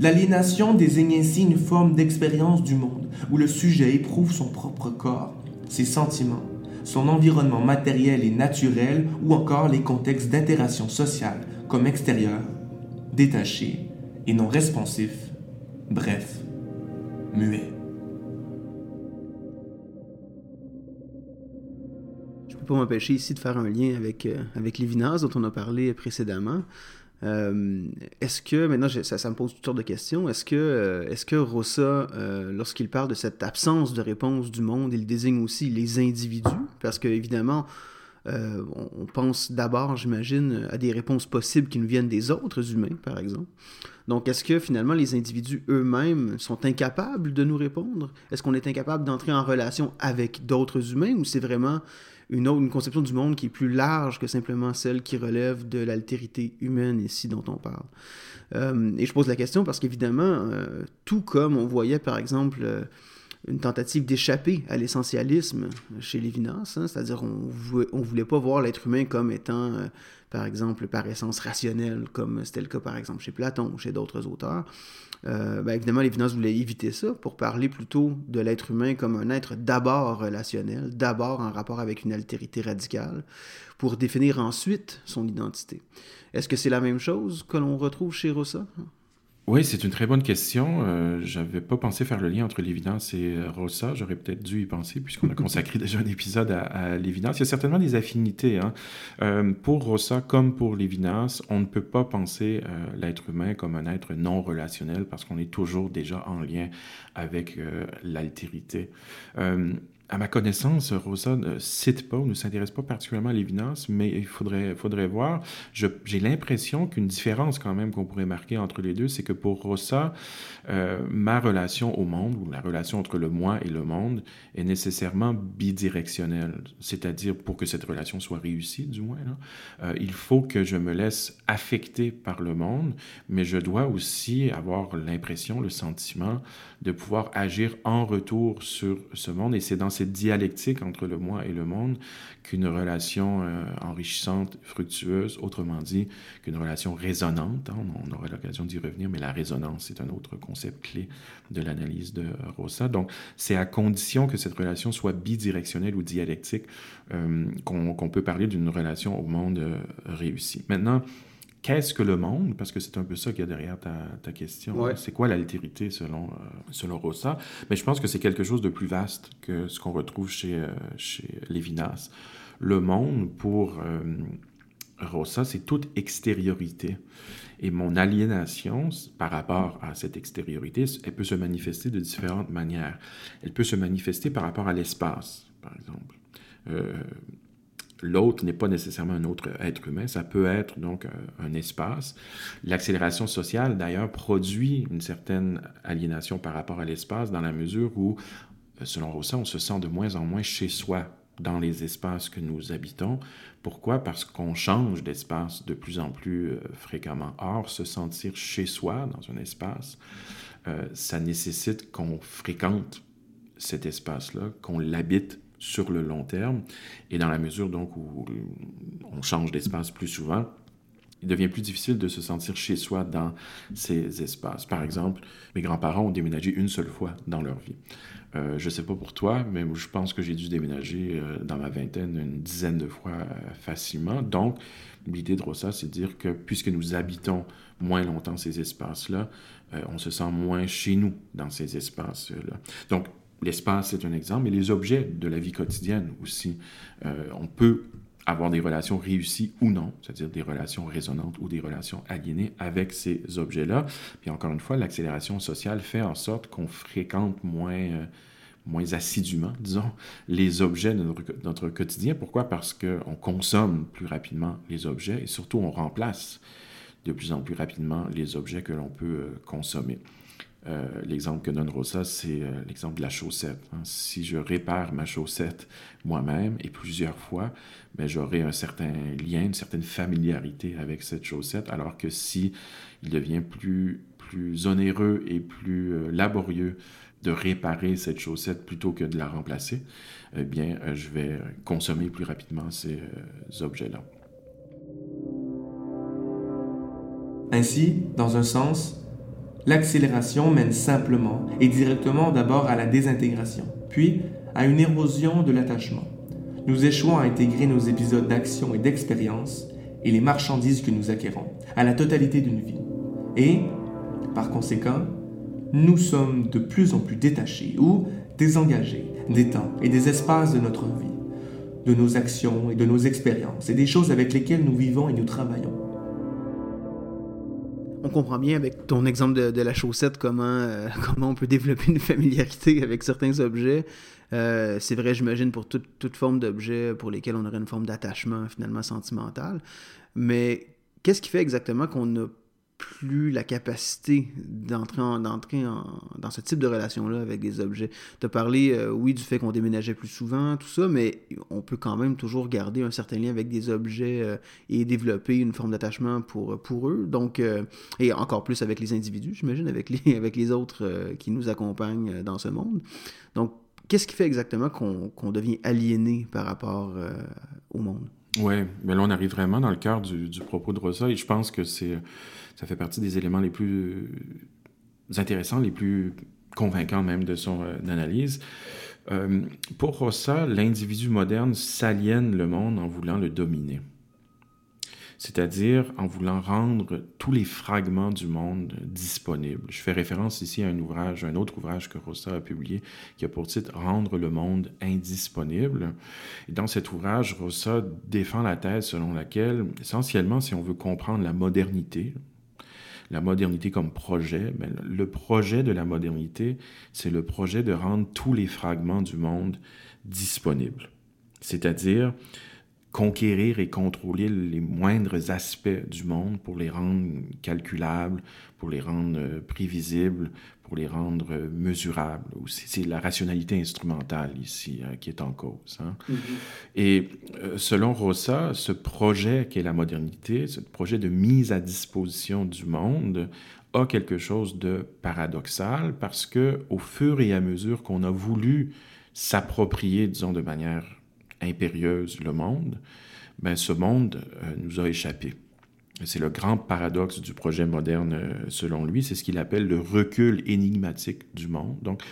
L'aliénation désigne ainsi une forme d'expérience du monde où le sujet éprouve son propre corps, ses sentiments, son environnement matériel et naturel ou encore les contextes d'interaction sociale comme extérieur, détaché et non responsif, bref, muet. Je ne peux pas m'empêcher ici de faire un lien avec, euh, Lévinas dont on a parlé précédemment. Euh, est-ce que, maintenant ça, ça, me pose toutes sortes de questions, est-ce que, euh, est-ce que Rossa, euh, lorsqu'il parle de cette absence de réponse du monde, il désigne aussi les individus? Parce que, évidemment, on, on, pense d'abord, j'imagine, à des réponses possibles qui nous viennent des autres humains, par exemple. Donc, est-ce que finalement les individus eux-mêmes sont incapables de nous répondre? Est-ce qu'on est incapable d'entrer en relation avec d'autres humains ou c'est vraiment une, autre, conception du monde qui est plus large que simplement celle qui relève de l'altérité humaine ici dont on parle? Euh, et je pose la question parce qu'évidemment, euh, tout comme on voyait par exemple euh, une tentative d'échapper à l'essentialisme chez Lévinas, hein, c'est-à-dire on ne voulait pas voir l'être humain comme étant, euh, par exemple, par essence rationnel, comme c'était le cas par exemple chez Platon ou chez d'autres auteurs. Euh, ben évidemment, Lévinas voulait éviter ça pour parler plutôt de l'être humain comme un être d'abord relationnel, d'abord en rapport avec une altérité radicale, pour définir ensuite son identité. Est-ce que c'est la même chose que l'on retrouve chez Rossa? Oui, c'est une très bonne question. Euh, J'avais pas pensé faire le lien entre l'évidence et euh, Rossa. J'aurais peut-être dû y penser puisqu'on a consacré déjà un épisode à, l'évidence. Il y a certainement des affinités. Hein. Euh, pour Rossa comme pour l'évidence, on ne peut pas penser euh, l'être humain comme un être non relationnel parce qu'on est toujours déjà en lien avec l'altérité. À ma connaissance, Rosa ne cite pas ou ne s'intéresse pas particulièrement à l'évidence, mais il faudrait, faudrait voir. J'ai l'impression qu'une différence quand même qu'on pourrait marquer entre les deux, c'est que pour Rosa, euh, ma relation au monde, ou la relation entre le moi et le monde, est nécessairement bidirectionnelle. C'est-à-dire, pour que cette relation soit réussie, du moins, euh, il faut que je me laisse affecter par le monde, mais je dois aussi avoir l'impression, le sentiment de pouvoir agir en retour sur ce monde. Et c'est dans cette dialectique entre le moi et le monde qu'une relation euh, enrichissante, fructueuse, autrement dit, qu'une relation résonante, hein, on, aura l'occasion d'y revenir, mais la résonance, c'est un autre concept clé de l'analyse de Rosa. Donc, c'est à condition que cette relation soit bidirectionnelle ou dialectique euh, qu'on qu peut parler d'une relation au monde euh, réussi. Maintenant, Qu'est-ce que le monde? Parce que c'est un peu ça qu'il y a derrière ta, ta question. Ouais. C'est quoi l'altérité selon, euh, selon Rosa? Mais je pense que c'est quelque chose de plus vaste que ce qu'on retrouve chez, euh, chez Lévinas. Le monde, pour euh, Rosa, c'est toute extériorité. Et mon aliénation par rapport à cette extériorité, elle peut se manifester de différentes manières. Elle peut se manifester par rapport à l'espace, par exemple. Euh, l'autre n'est pas nécessairement un autre être humain, ça peut être donc un espace. L'accélération sociale, d'ailleurs, produit une certaine aliénation par rapport à l'espace dans la mesure où, selon Rousseau, on se sent de moins en moins chez soi dans les espaces que nous habitons. Pourquoi? Parce qu'on change d'espace de plus en plus euh, fréquemment. Or, se sentir chez soi dans un espace, euh, ça nécessite qu'on fréquente cet espace-là, qu'on l'habite sur le long terme. Et dans la mesure donc où on change d'espace plus souvent, il devient plus difficile de se sentir chez soi dans ces espaces. Par exemple, mes grands-parents ont déménagé une seule fois dans leur vie. Euh, je ne sais pas pour toi, mais je pense que j'ai dû déménager euh, dans ma vingtaine une dizaine de fois euh, facilement. Donc, l'idée de Rossa, c'est de dire que puisque nous habitons moins longtemps ces espaces-là, on se sent moins chez nous dans ces espaces-là. Donc, l'espace, c'est un exemple, mais les objets de la vie quotidienne aussi. Euh, on peut avoir des relations réussies ou non, c'est-à-dire des relations résonantes ou des relations aliénées avec ces objets-là. Puis encore une fois, l'accélération sociale fait en sorte qu'on fréquente moins, euh, moins assidûment, disons, les objets de notre, de notre quotidien. Pourquoi? Parce qu'on consomme plus rapidement les objets et surtout on remplace de plus en plus rapidement les objets que l'on peut euh, consommer. Euh, l'exemple que donne Rosa, c'est euh, l'exemple de la chaussette. Hein. Si je répare ma chaussette moi-même et plusieurs fois, ben, j'aurai un certain lien, une certaine familiarité avec cette chaussette, alors que si il devient plus, plus onéreux et plus euh, laborieux de réparer cette chaussette plutôt que de la remplacer, eh bien, je vais consommer plus rapidement ces objets-là. Ainsi, dans un sens, l'accélération mène simplement et directement d'abord à la désintégration, puis à une érosion de l'attachement. Nous échouons à intégrer nos épisodes d'action et d'expérience et les marchandises que nous acquérons à la totalité d'une vie. Et, par conséquent, nous sommes de plus en plus détachés ou désengagés des temps et des espaces de notre vie, de nos actions et de nos expériences et des choses avec lesquelles nous vivons et nous travaillons on comprend bien avec ton exemple de, la chaussette comment, euh, comment on peut développer une familiarité avec certains objets. Euh, c'est vrai, j'imagine, pour toute, toute forme d'objet pour lesquels on aurait une forme d'attachement finalement sentimental. Mais qu'est-ce qui fait exactement qu'on a plus la capacité d'entrer dans ce type de relation-là avec des objets. Tu as parlé, euh, oui, du fait qu'on déménageait plus souvent, tout ça, mais on peut quand même toujours garder un certain lien avec des objets euh, et développer une forme d'attachement pour, pour eux. Donc, euh, et encore plus avec les individus, j'imagine, avec les, avec les autres qui nous accompagnent dans ce monde. Donc, qu'est-ce qui fait exactement qu'on devient aliéné par rapport au monde? Oui, mais là, on arrive vraiment dans le cœur du, du propos de Rosa et je pense que c'est ça fait partie des éléments les plus intéressants, les plus convaincants même de son euh, analyse. Euh, pour Rossa, l'individu moderne s'aliène le monde en voulant le dominer c'est-à-dire en voulant rendre tous les fragments du monde disponibles. Je fais référence ici à un ouvrage, un autre ouvrage que Rossa a publié, qui a pour titre Rendre le monde indisponible. Et dans cet ouvrage, Rossa défend la thèse selon laquelle, essentiellement, si on veut comprendre la modernité, la modernité comme projet, mais le projet de la modernité, c'est le projet de rendre tous les fragments du monde disponibles. C'est-à-dire conquérir et contrôler les moindres aspects du monde pour les rendre calculables, pour les rendre euh, prévisibles, pour les rendre euh, mesurables. C'est la rationalité instrumentale ici hein, qui est en cause. Hein. Mm-hmm. Et euh, selon Rossa, ce projet qu'est la modernité, ce projet de mise à disposition du monde, a quelque chose de paradoxal parce que au fur et à mesure qu'on a voulu s'approprier, disons, de manière impérieuse le monde, ben, ce monde euh, nous a échappé. C'est le grand paradoxe du projet moderne, euh, selon lui. C'est ce qu'il appelle le recul énigmatique du monde. Donc,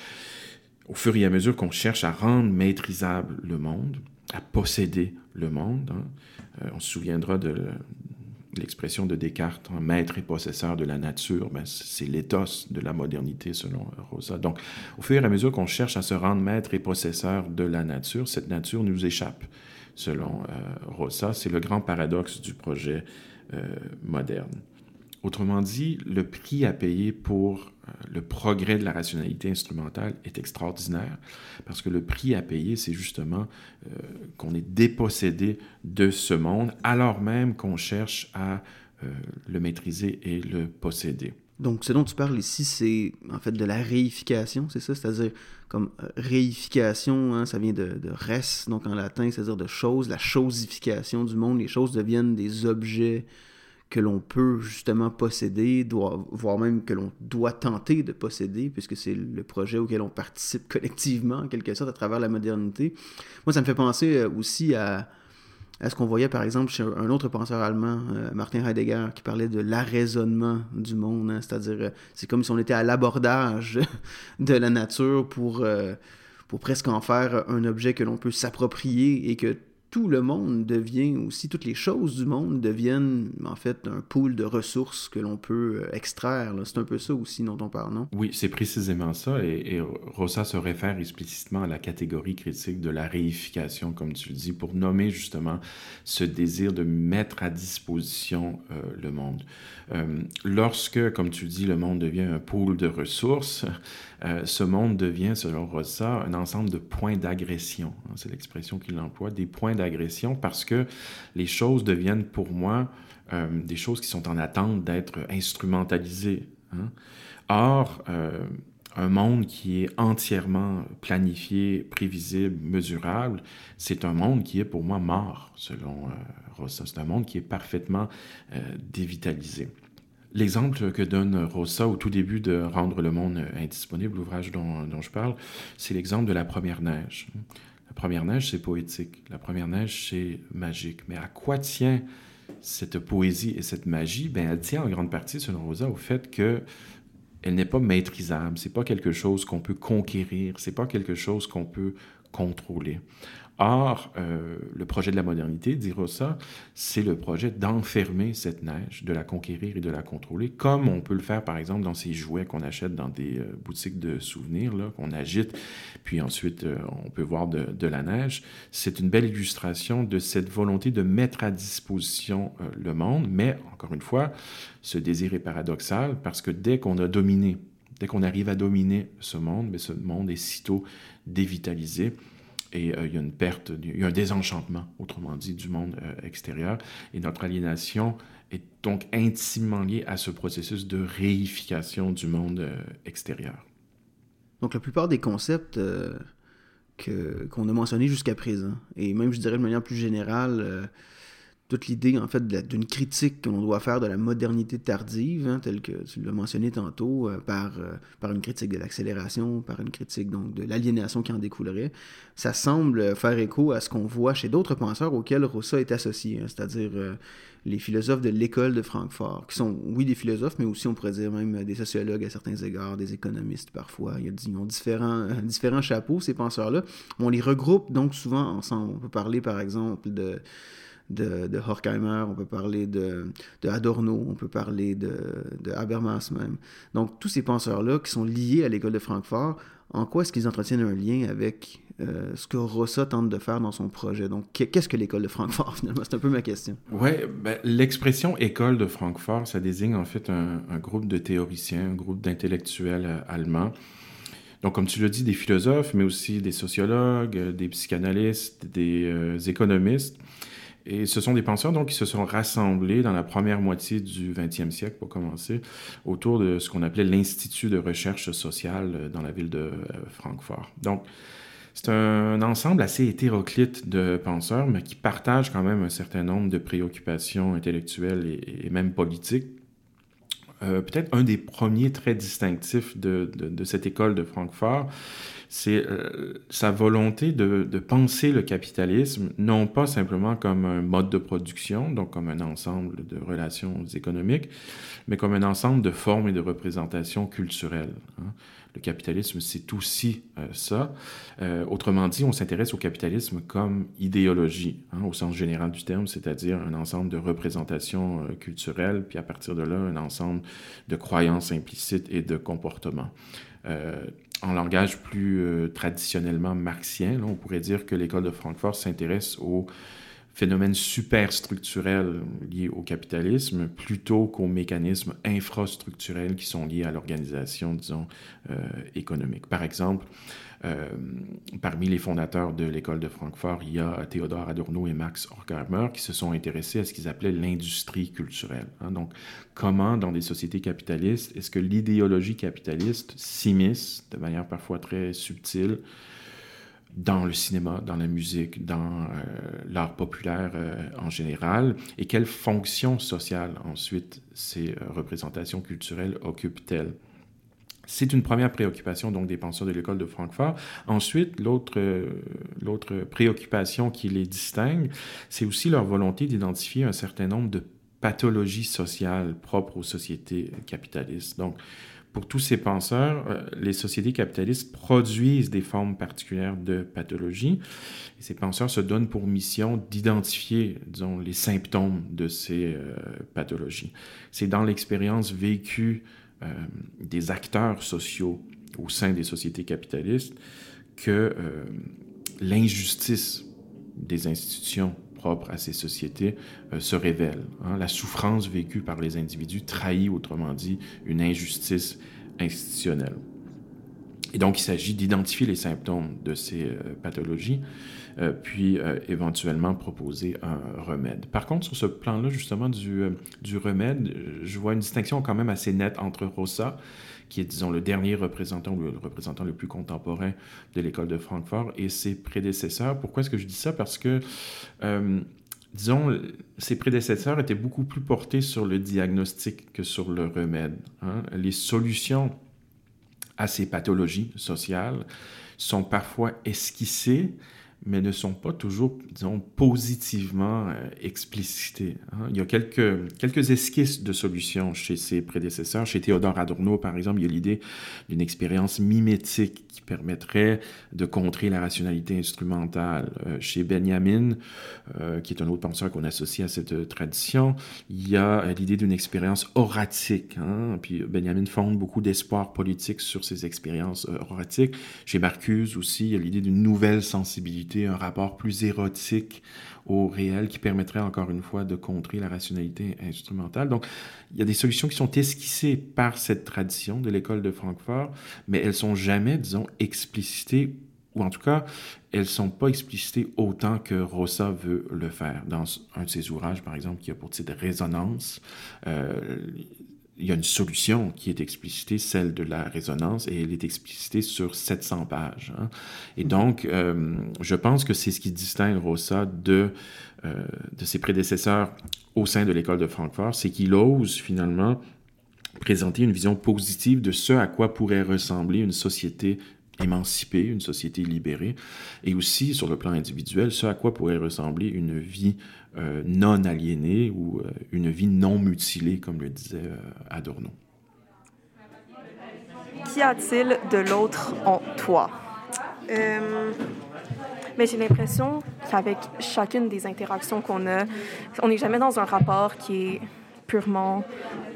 au fur et à mesure qu'on cherche à rendre maîtrisable le monde, à posséder le monde, hein, euh, on se souviendra de l'expression de Descartes, maître et possesseur de la nature, ben, c'est l'éthos de la modernité selon Rosa. Donc, au fur et à mesure qu'on cherche à se rendre maître et possesseur de la nature, cette nature nous échappe, selon euh, Rosa. C'est le grand paradoxe du projet euh, moderne. Autrement dit, le prix à payer pour le progrès de la rationalité instrumentale est extraordinaire, parce que le prix à payer, c'est justement euh, qu'on est dépossédé de ce monde, alors même qu'on cherche à euh, le maîtriser et le posséder. Donc, ce dont tu parles ici, c'est en fait de la réification, c'est ça? C'est-à-dire, comme réification, hein, ça vient de, de res, donc en latin, c'est-à-dire de choses, la chosification du monde, les choses deviennent des objets que l'on peut justement posséder, voire même que l'on doit tenter de posséder, puisque c'est le projet auquel on participe collectivement, en quelque sorte, à travers la modernité. Moi, ça me fait penser euh, aussi à, à ce qu'on voyait, par exemple, chez un autre penseur allemand, euh, Martin Heidegger, qui parlait de l'arraisonnement du monde, hein. c'est-à-dire, euh, c'est comme si on était à l'abordage de la nature pour, pour presque en faire un objet que l'on peut s'approprier et que tout le monde devient aussi, toutes les choses du monde deviennent en fait un pool de ressources que l'on peut euh, extraire. C'est un peu ça aussi dont on parle, non? Oui, c'est précisément ça. Et, Rosa se réfère explicitement à la catégorie critique de la réification, comme tu le dis, pour nommer justement ce désir de mettre à disposition euh, le monde. Euh, lorsque, comme tu dis, le monde devient un pool de ressources, ce monde devient, selon Rosa, un ensemble de points d'agression. Hein, c'est l'expression qu'il emploie, des points d'agression parce que les choses deviennent pour moi euh, des choses qui sont en attente d'être instrumentalisées. Hein. Or, euh, un monde qui est entièrement planifié, prévisible, mesurable, c'est un monde qui est pour moi mort, selon euh, Rossa. C'est un monde qui est parfaitement dévitalisé. L'exemple que donne Rosa au tout début de Rendre le monde indisponible, l'ouvrage dont, dont, je parle, c'est l'exemple de la première neige. La première neige, c'est poétique. La première neige, c'est magique. Mais à quoi tient cette poésie et cette magie? Ben, elle tient en grande partie, selon Rosa, au fait que elle n'est pas maîtrisable. C'est pas quelque chose qu'on peut conquérir. C'est pas quelque chose qu'on peut contrôler. Or, euh, le projet de la modernité, dit Rossa, c'est le projet d'enfermer cette neige, de la conquérir et de la contrôler, comme on peut le faire, par exemple, dans ces jouets qu'on achète dans des euh, boutiques de souvenirs, qu'on agite, puis ensuite euh, on peut voir de, de la neige. C'est une belle illustration de cette volonté de mettre à disposition le monde, mais, encore une fois, ce désir est paradoxal parce que dès qu'on a dominé, dès qu'on arrive à dominer ce monde, mais ce monde est sitôt dévitalisé et euh, il y a une perte, il y a un désenchantement, autrement dit, du monde euh, extérieur. Et notre aliénation est donc intimement liée à ce processus de réification du monde euh, extérieur. Donc la plupart des concepts qu'on a mentionnés jusqu'à présent, et même je dirais de manière plus générale, toute l'idée, en fait, d'une critique qu'on doit faire de la modernité tardive, hein, telle que tu l'as mentionné tantôt, euh, par, euh, par une critique de l'accélération, par une critique donc de l'aliénation qui en découlerait, ça semble faire écho à ce qu'on voit chez d'autres penseurs auxquels Rousseau est associé, hein, c'est-à-dire euh, les philosophes de l'école de Francfort, qui sont, oui, des philosophes, mais aussi, on pourrait dire même des sociologues à certains égards, des économistes parfois. Il y a, ils ont différents, différents chapeaux, ces penseurs-là. On les regroupe donc souvent ensemble. On peut parler, par exemple, de de, Horkheimer, on peut parler de, Adorno, on peut parler de, Habermas même. Donc, tous ces penseurs-là qui sont liés à l'école de Francfort, en quoi est-ce qu'ils entretiennent un lien avec euh, ce que Rossa tente de faire dans son projet? Donc, qu'est-ce que l'école de Francfort, finalement? C'est un peu ma question. Oui, ben, l'expression école de Francfort, ça désigne en fait un, groupe de théoriciens, un groupe d'intellectuels euh, allemands. Donc, comme tu l'as dit, des philosophes, mais aussi des sociologues, des psychanalystes, des euh, économistes et ce sont des penseurs donc, qui se sont rassemblés dans la première moitié du 20e siècle, pour commencer, autour de ce qu'on appelait l'Institut de recherche sociale euh, dans la ville de euh, Francfort. Donc, c'est un ensemble assez hétéroclite de penseurs, mais qui partagent quand même un certain nombre de préoccupations intellectuelles et, même politiques. Euh, peut-être un des premiers traits distinctifs de, cette école de Francfort, c'est euh, sa volonté de, de, penser le capitalisme non pas simplement comme un mode de production, donc comme un ensemble de relations économiques, mais comme un ensemble de formes et de représentations culturelles. Hein. Le capitalisme, c'est aussi euh, ça. Euh, autrement dit, on s'intéresse au capitalisme comme idéologie, hein, au sens général du terme, c'est-à-dire un ensemble de représentations culturelles, puis à partir de là, un ensemble de croyances implicites et de comportements en langage plus euh, traditionnellement marxien, on pourrait dire que l'école de Francfort s'intéresse aux phénomènes superstructurels liés au capitalisme plutôt qu'aux mécanismes infrastructurels qui sont liés à l'organisation, disons, euh, économique. Par exemple, parmi les fondateurs de l'école de Francfort, il y a Théodore Adorno et Max Horkheimer qui se sont intéressés à ce qu'ils appelaient l'industrie culturelle. Hein. Donc, comment dans des sociétés capitalistes est-ce que l'idéologie capitaliste s'immisce de manière parfois très subtile dans le cinéma, dans la musique, dans euh, l'art populaire euh, en général, et quelle fonction sociale ensuite ces représentations culturelles occupent-elles? C'est une première préoccupation donc des penseurs de l'école de Francfort. Ensuite, l'autre l'autre préoccupation qui les distingue, c'est aussi leur volonté d'identifier un certain nombre de pathologies sociales propres aux sociétés capitalistes. Donc, pour tous ces penseurs, euh, les sociétés capitalistes produisent des formes particulières de pathologie. Ces penseurs se donnent pour mission d'identifier, disons, les symptômes de ces euh, pathologies. C'est dans l'expérience vécue euh, des acteurs sociaux au sein des sociétés capitalistes que euh, l'injustice des institutions propres à ces sociétés euh, se révèle. Hein. La souffrance vécue par les individus trahit, autrement dit, une injustice institutionnelle. Et donc, il s'agit d'identifier les symptômes de ces pathologies euh, puis euh, éventuellement proposer un remède. Par contre, sur ce plan-là, justement, du, euh, du remède, je vois une distinction quand même assez nette entre Rossa, qui est, disons, le dernier représentant, le représentant le plus contemporain de l'école de Francfort, et ses prédécesseurs. Pourquoi est-ce que je dis ça? Parce que disons, ses prédécesseurs étaient beaucoup plus portés sur le diagnostic que sur le remède. Hein. Les solutions à ces pathologies sociales sont parfois esquissées, mais ne sont pas toujours, disons, positivement euh, explicités. Hein. Il y a quelques, quelques esquisses de solutions chez ses prédécesseurs. Chez Théodore Adorno, par exemple, il y a l'idée d'une expérience mimétique qui permettrait de contrer la rationalité instrumentale. Euh, chez Benjamin, euh, qui est un autre penseur qu'on associe à cette tradition, il y a l'idée d'une expérience oratique. Hein. Puis Benjamin fonde beaucoup d'espoir politique sur ces expériences oratiques. Chez Marcuse aussi, il y a l'idée d'une nouvelle sensibilité un rapport plus érotique au réel qui permettrait encore une fois de contrer la rationalité instrumentale. Donc, il y a des solutions qui sont esquissées par cette tradition de l'école de Francfort, mais elles sont jamais, disons, explicitées ou en tout cas, elles sont pas explicitées autant que Rossa veut le faire. Dans un de ses ouvrages, par exemple, qui a pour titre Résonance, euh, il y a une solution qui est explicitée, celle de la résonance, et elle est explicitée sur 700 pages. Hein. Et donc, euh, je pense que c'est ce qui distingue Rossa de, euh, de ses prédécesseurs au sein de l'école de Francfort, c'est qu'il ose finalement présenter une vision positive de ce à quoi pourrait ressembler une société émancipée, une société libérée, et aussi sur le plan individuel, ce à quoi pourrait ressembler une vie euh, non aliénée ou euh, une vie non mutilée, comme le disait euh, Adorno. Qu'y a-t-il de l'autre en toi? mais j'ai l'impression qu'avec chacune des interactions qu'on a, on n'est jamais dans un rapport qui est purement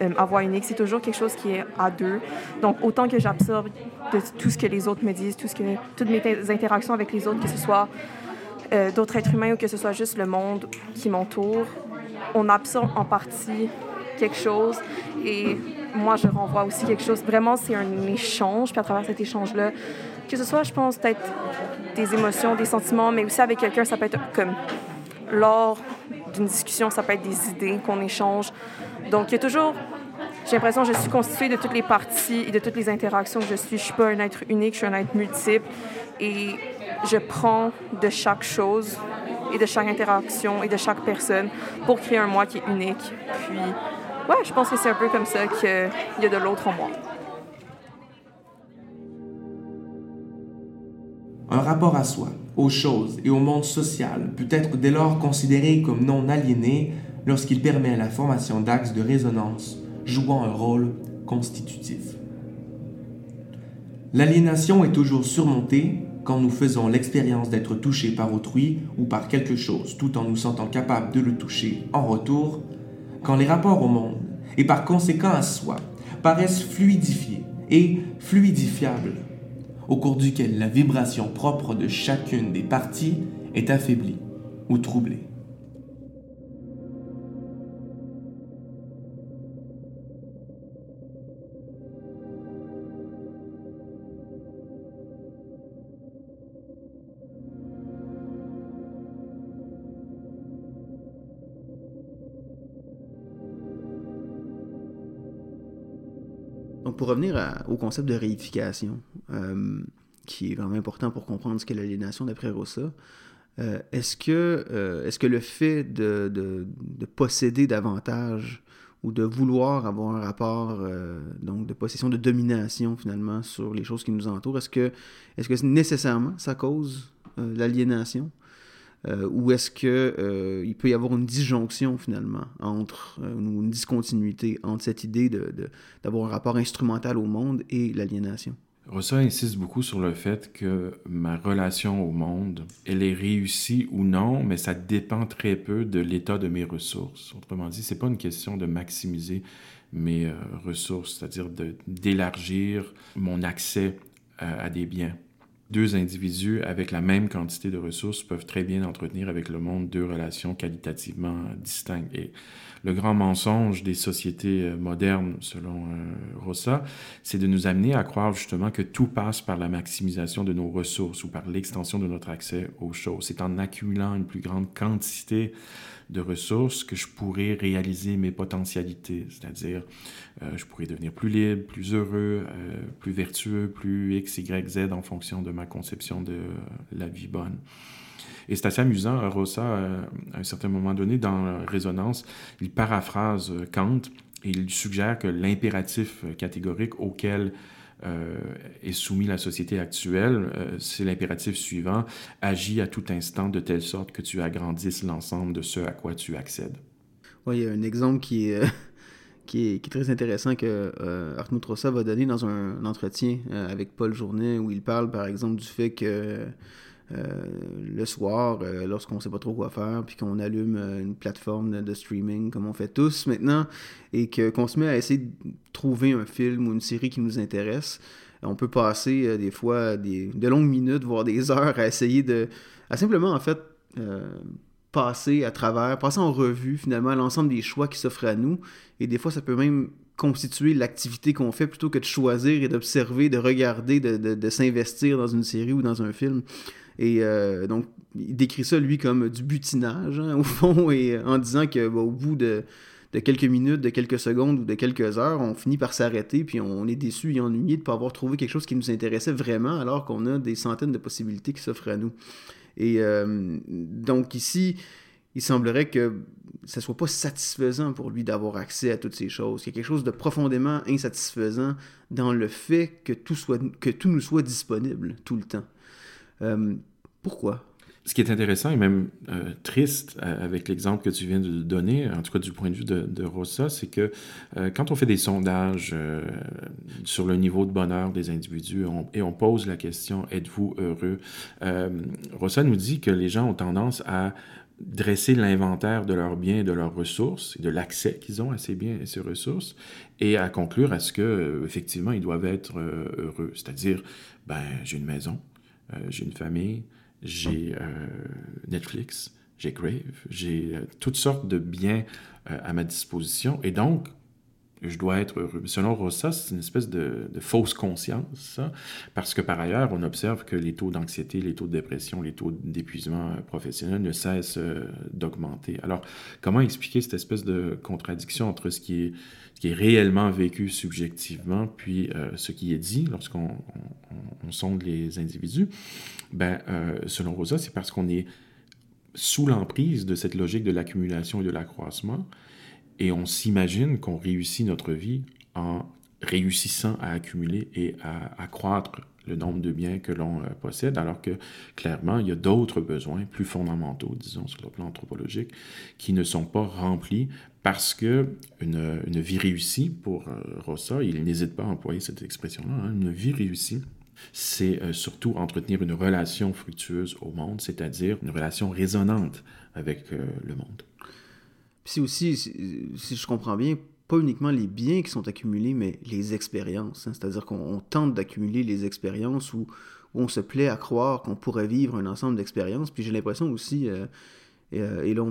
à voix unique. C'est toujours quelque chose qui est à deux. Donc, autant que j'absorbe de tout ce que les autres me disent, tout ce que, toutes mes interactions avec les autres, que ce soit euh, d'autres êtres humains ou que ce soit juste le monde qui m'entoure, on absorbe en partie quelque chose et moi je renvoie aussi quelque chose. Vraiment, c'est un échange, puis à travers cet échange-là, que ce soit, je pense, peut-être des émotions, des sentiments, mais aussi avec quelqu'un, ça peut être comme lors d'une discussion, ça peut être des idées qu'on échange. Donc, il y a toujours j'ai l'impression que je suis constituée de toutes les parties et de toutes les interactions que je suis. Je suis pas un être unique, je suis un être multiple. Et je prends de chaque chose et de chaque interaction et de chaque personne pour créer un moi qui est unique. Puis, ouais, je pense que c'est un peu comme ça qu'il y a de l'autre en moi. Un rapport à soi, aux choses et au monde social peut être dès lors considéré comme non aliéné lorsqu'il permet la formation d'axes de résonance jouant un rôle constitutif. L'aliénation est toujours surmontée quand nous faisons l'expérience d'être touchés par autrui ou par quelque chose tout en nous sentant capables de le toucher en retour, quand les rapports au monde, et par conséquent à soi, paraissent fluidifiés et fluidifiables, au cours duquel la vibration propre de chacune des parties est affaiblie ou troublée. Pour revenir au concept de réification, euh, qui est vraiment important pour comprendre ce qu'est l'aliénation d'après Rossa, euh, est-ce que, euh, est que le fait de, de, posséder davantage ou de vouloir avoir un rapport donc de possession, de domination finalement sur les choses qui nous entourent, est-ce que, est-ce que nécessairement ça cause l'aliénation? Euh, ou est-ce qu'il euh, peut y avoir une disjonction finalement entre, euh, une discontinuité entre cette idée d'avoir un rapport instrumental au monde et l'aliénation? Rousseau insiste beaucoup sur le fait que ma relation au monde, elle est réussie ou non, mais ça dépend très peu de l'état de mes ressources. Autrement dit, c'est pas une question de maximiser mes ressources, c'est-à-dire d'élargir mon accès à des biens deux individus avec la même quantité de ressources peuvent très bien entretenir avec le monde deux relations qualitativement distinctes. Et le grand mensonge des sociétés euh, modernes, selon euh, Rossa, c'est de nous amener à croire justement que tout passe par la maximisation de nos ressources ou par l'extension de notre accès aux choses. C'est en accumulant une plus grande quantité de ressources que je pourrais réaliser mes potentialités, c'est-à-dire euh, je pourrais devenir plus libre, plus heureux, euh, plus vertueux, plus X, Y, Z en fonction de ma conception de la vie bonne. Et c'est assez amusant, Rosa, à un certain moment donné, dans Résonance, il paraphrase Kant et il suggère que l'impératif catégorique auquel euh, est soumis la société actuelle, euh, c'est l'impératif suivant, agis à tout instant de telle sorte que tu agrandisses l'ensemble de ce à quoi tu accèdes. Oui, il y a un exemple qui est, qui est, très intéressant que euh, Arnaud va donner dans un, entretien avec Paul Journet, où il parle par exemple du fait que euh, le soir, euh, lorsqu'on ne sait pas trop quoi faire, puis qu'on allume euh, une plateforme de, streaming comme on fait tous maintenant, et qu'on se met à essayer de trouver un film ou une série qui nous intéresse, on peut passer des fois des, de longues minutes, voire des heures à essayer de... à simplement en fait passer à travers, passer en revue finalement l'ensemble des choix qui s'offrent à nous, et des fois ça peut même constituer l'activité qu'on fait plutôt que de choisir et d'observer, de regarder, de, de s'investir dans une série ou dans un film. Et euh, donc, il décrit ça, lui, comme du butinage, hein, au fond, et en disant que bah, bout de, quelques minutes, de quelques secondes ou de quelques heures, on finit par s'arrêter, puis on est déçu et ennuyé de ne pas avoir trouvé quelque chose qui nous intéressait vraiment, alors qu'on a des centaines de possibilités qui s'offrent à nous. Et euh, donc ici, il semblerait que ce soit pas satisfaisant pour lui d'avoir accès à toutes ces choses. Il y a quelque chose de profondément insatisfaisant dans le fait que tout, soit, que tout nous soit disponible tout le temps. Euh, pourquoi? Ce qui est intéressant et même euh, triste euh, avec l'exemple que tu viens de donner, en tout cas du point de vue de, Rossa, c'est que quand on fait des sondages sur le niveau de bonheur des individus et on pose la question êtes-vous heureux, Rossa nous dit que les gens ont tendance à dresser l'inventaire de leurs biens et de leurs ressources, de l'accès qu'ils ont à ces biens et ces ressources, et à conclure à ce que effectivement ils doivent être heureux. C'est-à-dire, ben j'ai une maison, j'ai une famille, j'ai euh, Netflix, j'ai Crave, j'ai euh, toutes sortes de biens à ma disposition. Et donc, je dois être heureux. Selon Rossa, c'est une espèce de, fausse conscience, parce que par ailleurs, on observe que les taux d'anxiété, les taux de dépression, les taux d'épuisement professionnel ne cessent d'augmenter. Alors, comment expliquer cette espèce de contradiction entre ce qui est qui est réellement vécu subjectivement, puis euh, ce qui est dit lorsqu'on sonde les individus, ben, euh, selon Rosa, c'est parce qu'on est sous l'emprise de cette logique de l'accumulation et de l'accroissement, et on s'imagine qu'on réussit notre vie en réussissant à accumuler et à accroître le nombre de biens que l'on euh, possède, alors que clairement, il y a d'autres besoins plus fondamentaux, disons, sur le plan anthropologique, qui ne sont pas remplis parce que une, vie réussie, pour euh, Rossa, il n'hésite pas à employer cette expression-là, hein, une vie réussie, c'est euh, surtout entretenir une relation fructueuse au monde, c'est-à-dire une relation résonante avec le monde. Puis aussi, si je comprends bien, pas uniquement les biens qui sont accumulés, mais les expériences. Hein. C'est-à-dire qu'on tente d'accumuler les expériences où, on se plaît à croire qu'on pourrait vivre un ensemble d'expériences. Puis j'ai l'impression aussi, euh, euh, et, là,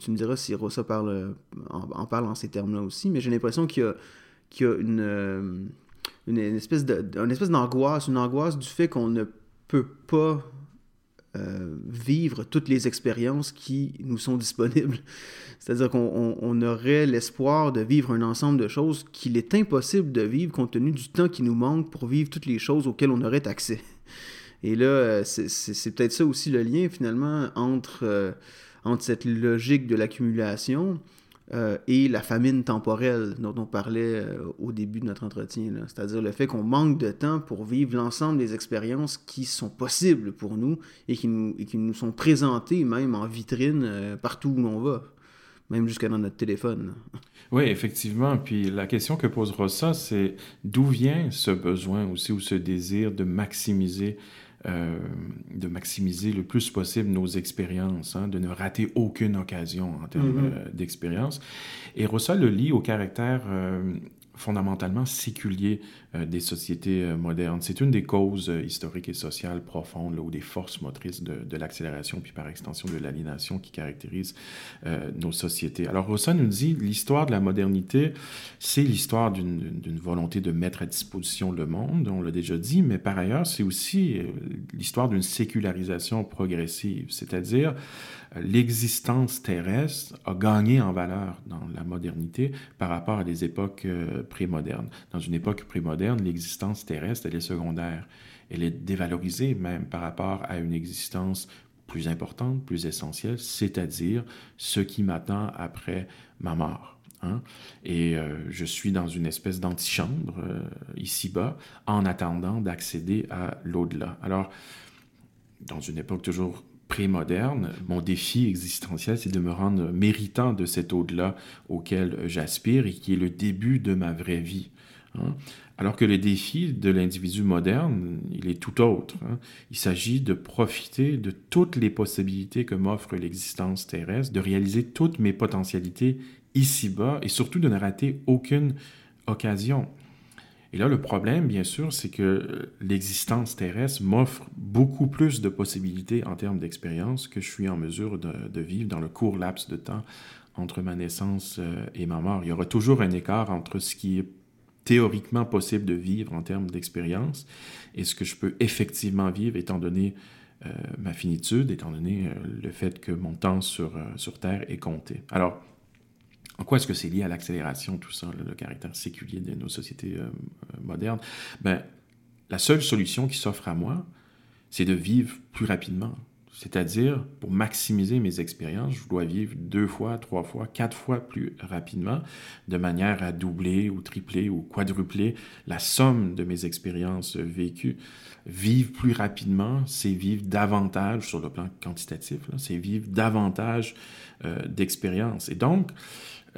tu, me diras si Rosa parle, en, parle en ces termes-là aussi, mais j'ai l'impression qu'il y a, une, euh, une, espèce d'angoisse, une angoisse du fait qu'on ne peut pas euh, vivre toutes les expériences qui nous sont disponibles. C'est-à-dire qu'on aurait l'espoir de vivre un ensemble de choses qu'il est impossible de vivre compte tenu du temps qui nous manque pour vivre toutes les choses auxquelles on aurait accès. Et là, euh, c'est peut-être ça aussi le lien finalement entre, euh, entre cette logique de l'accumulation euh, et la famine temporelle dont on parlait au début de notre entretien. C'est-à-dire le fait qu'on manque de temps pour vivre l'ensemble des expériences qui sont possibles pour nous et qui nous, qui nous sont présentées même en vitrine partout où l'on va, même jusqu'à dans notre téléphone. Oui, effectivement. Puis la question que pose Rossa, c'est d'où vient ce besoin aussi ou ce désir de maximiser euh, de maximiser le plus possible nos expériences, hein, de ne rater aucune occasion en termes mm-hmm. euh, d'expérience. Et Rossa le lit au caractère euh, fondamentalement séculier euh, des sociétés euh, modernes. C'est une des causes euh, historiques et sociales profondes ou des forces motrices de, de l'accélération, puis par extension de l'aliénation qui caractérise nos sociétés. Alors Rousseau nous dit, l'histoire de la modernité, c'est l'histoire d'une volonté de mettre à disposition le monde, on l'a déjà dit, mais par ailleurs, c'est aussi l'histoire d'une sécularisation progressive, c'est-à-dire l'existence terrestre a gagné en valeur dans la modernité par rapport à des époques euh, prémodernes. Dans une époque prémoderne, l'existence terrestre, elle est secondaire. Elle est dévalorisée même par rapport à une existence plus importante, plus essentielle, c'est-à-dire ce qui m'attend après ma mort. Hein. Et euh, je suis dans une espèce d'antichambre euh, ici-bas en attendant d'accéder à l'au-delà. Alors, dans une époque toujours prémoderne, mon défi existentiel, c'est de me rendre méritant de cet au-delà auquel j'aspire et qui est le début de ma vraie vie. Hein. Alors que le défi de l'individu moderne, il est tout autre. Hein. Il s'agit de profiter de toutes les possibilités que m'offre l'existence terrestre, de réaliser toutes mes potentialités ici-bas et surtout de ne rater aucune occasion. Et là, le problème, bien sûr, c'est que l'existence terrestre m'offre beaucoup plus de possibilités en termes d'expérience que je suis en mesure de, vivre dans le court laps de temps entre ma naissance euh, et ma mort. Il y aura toujours un écart entre ce qui est théoriquement possible de vivre en termes d'expérience et ce que je peux effectivement vivre étant donné euh, ma finitude, étant donné euh, le fait que mon temps sur, sur Terre est compté. Alors, en quoi est-ce que c'est lié à l'accélération, tout ça, le, caractère séculier de nos sociétés euh, euh, modernes? Ben, la seule solution qui s'offre à moi, c'est de vivre plus rapidement. C'est-à-dire, pour maximiser mes expériences, je dois vivre deux fois, trois fois, quatre fois plus rapidement, de manière à doubler ou tripler ou quadrupler la somme de mes expériences vécues. Vivre plus rapidement, c'est vivre davantage sur le plan quantitatif, c'est vivre davantage euh, d'expériences. Et donc,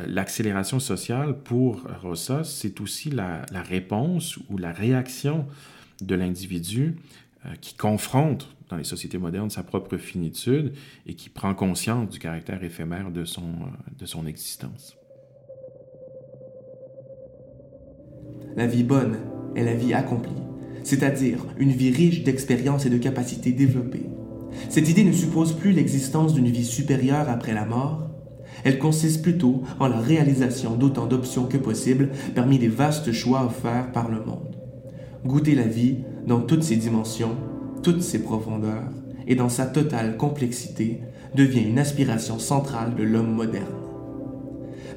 l'accélération sociale pour Rossa, c'est aussi la, réponse ou la réaction de l'individu euh, qui confronte dans les sociétés modernes sa propre finitude et qui prend conscience du caractère éphémère de son, euh, de son existence. La vie bonne est la vie accomplie, c'est-à-dire une vie riche d'expériences et de capacités développées. Cette idée ne suppose plus l'existence d'une vie supérieure après la mort, elle consiste plutôt en la réalisation d'autant d'options que possible parmi les vastes choix offerts par le monde. Goûter la vie dans toutes ses dimensions, toutes ses profondeurs et dans sa totale complexité devient une aspiration centrale de l'homme moderne.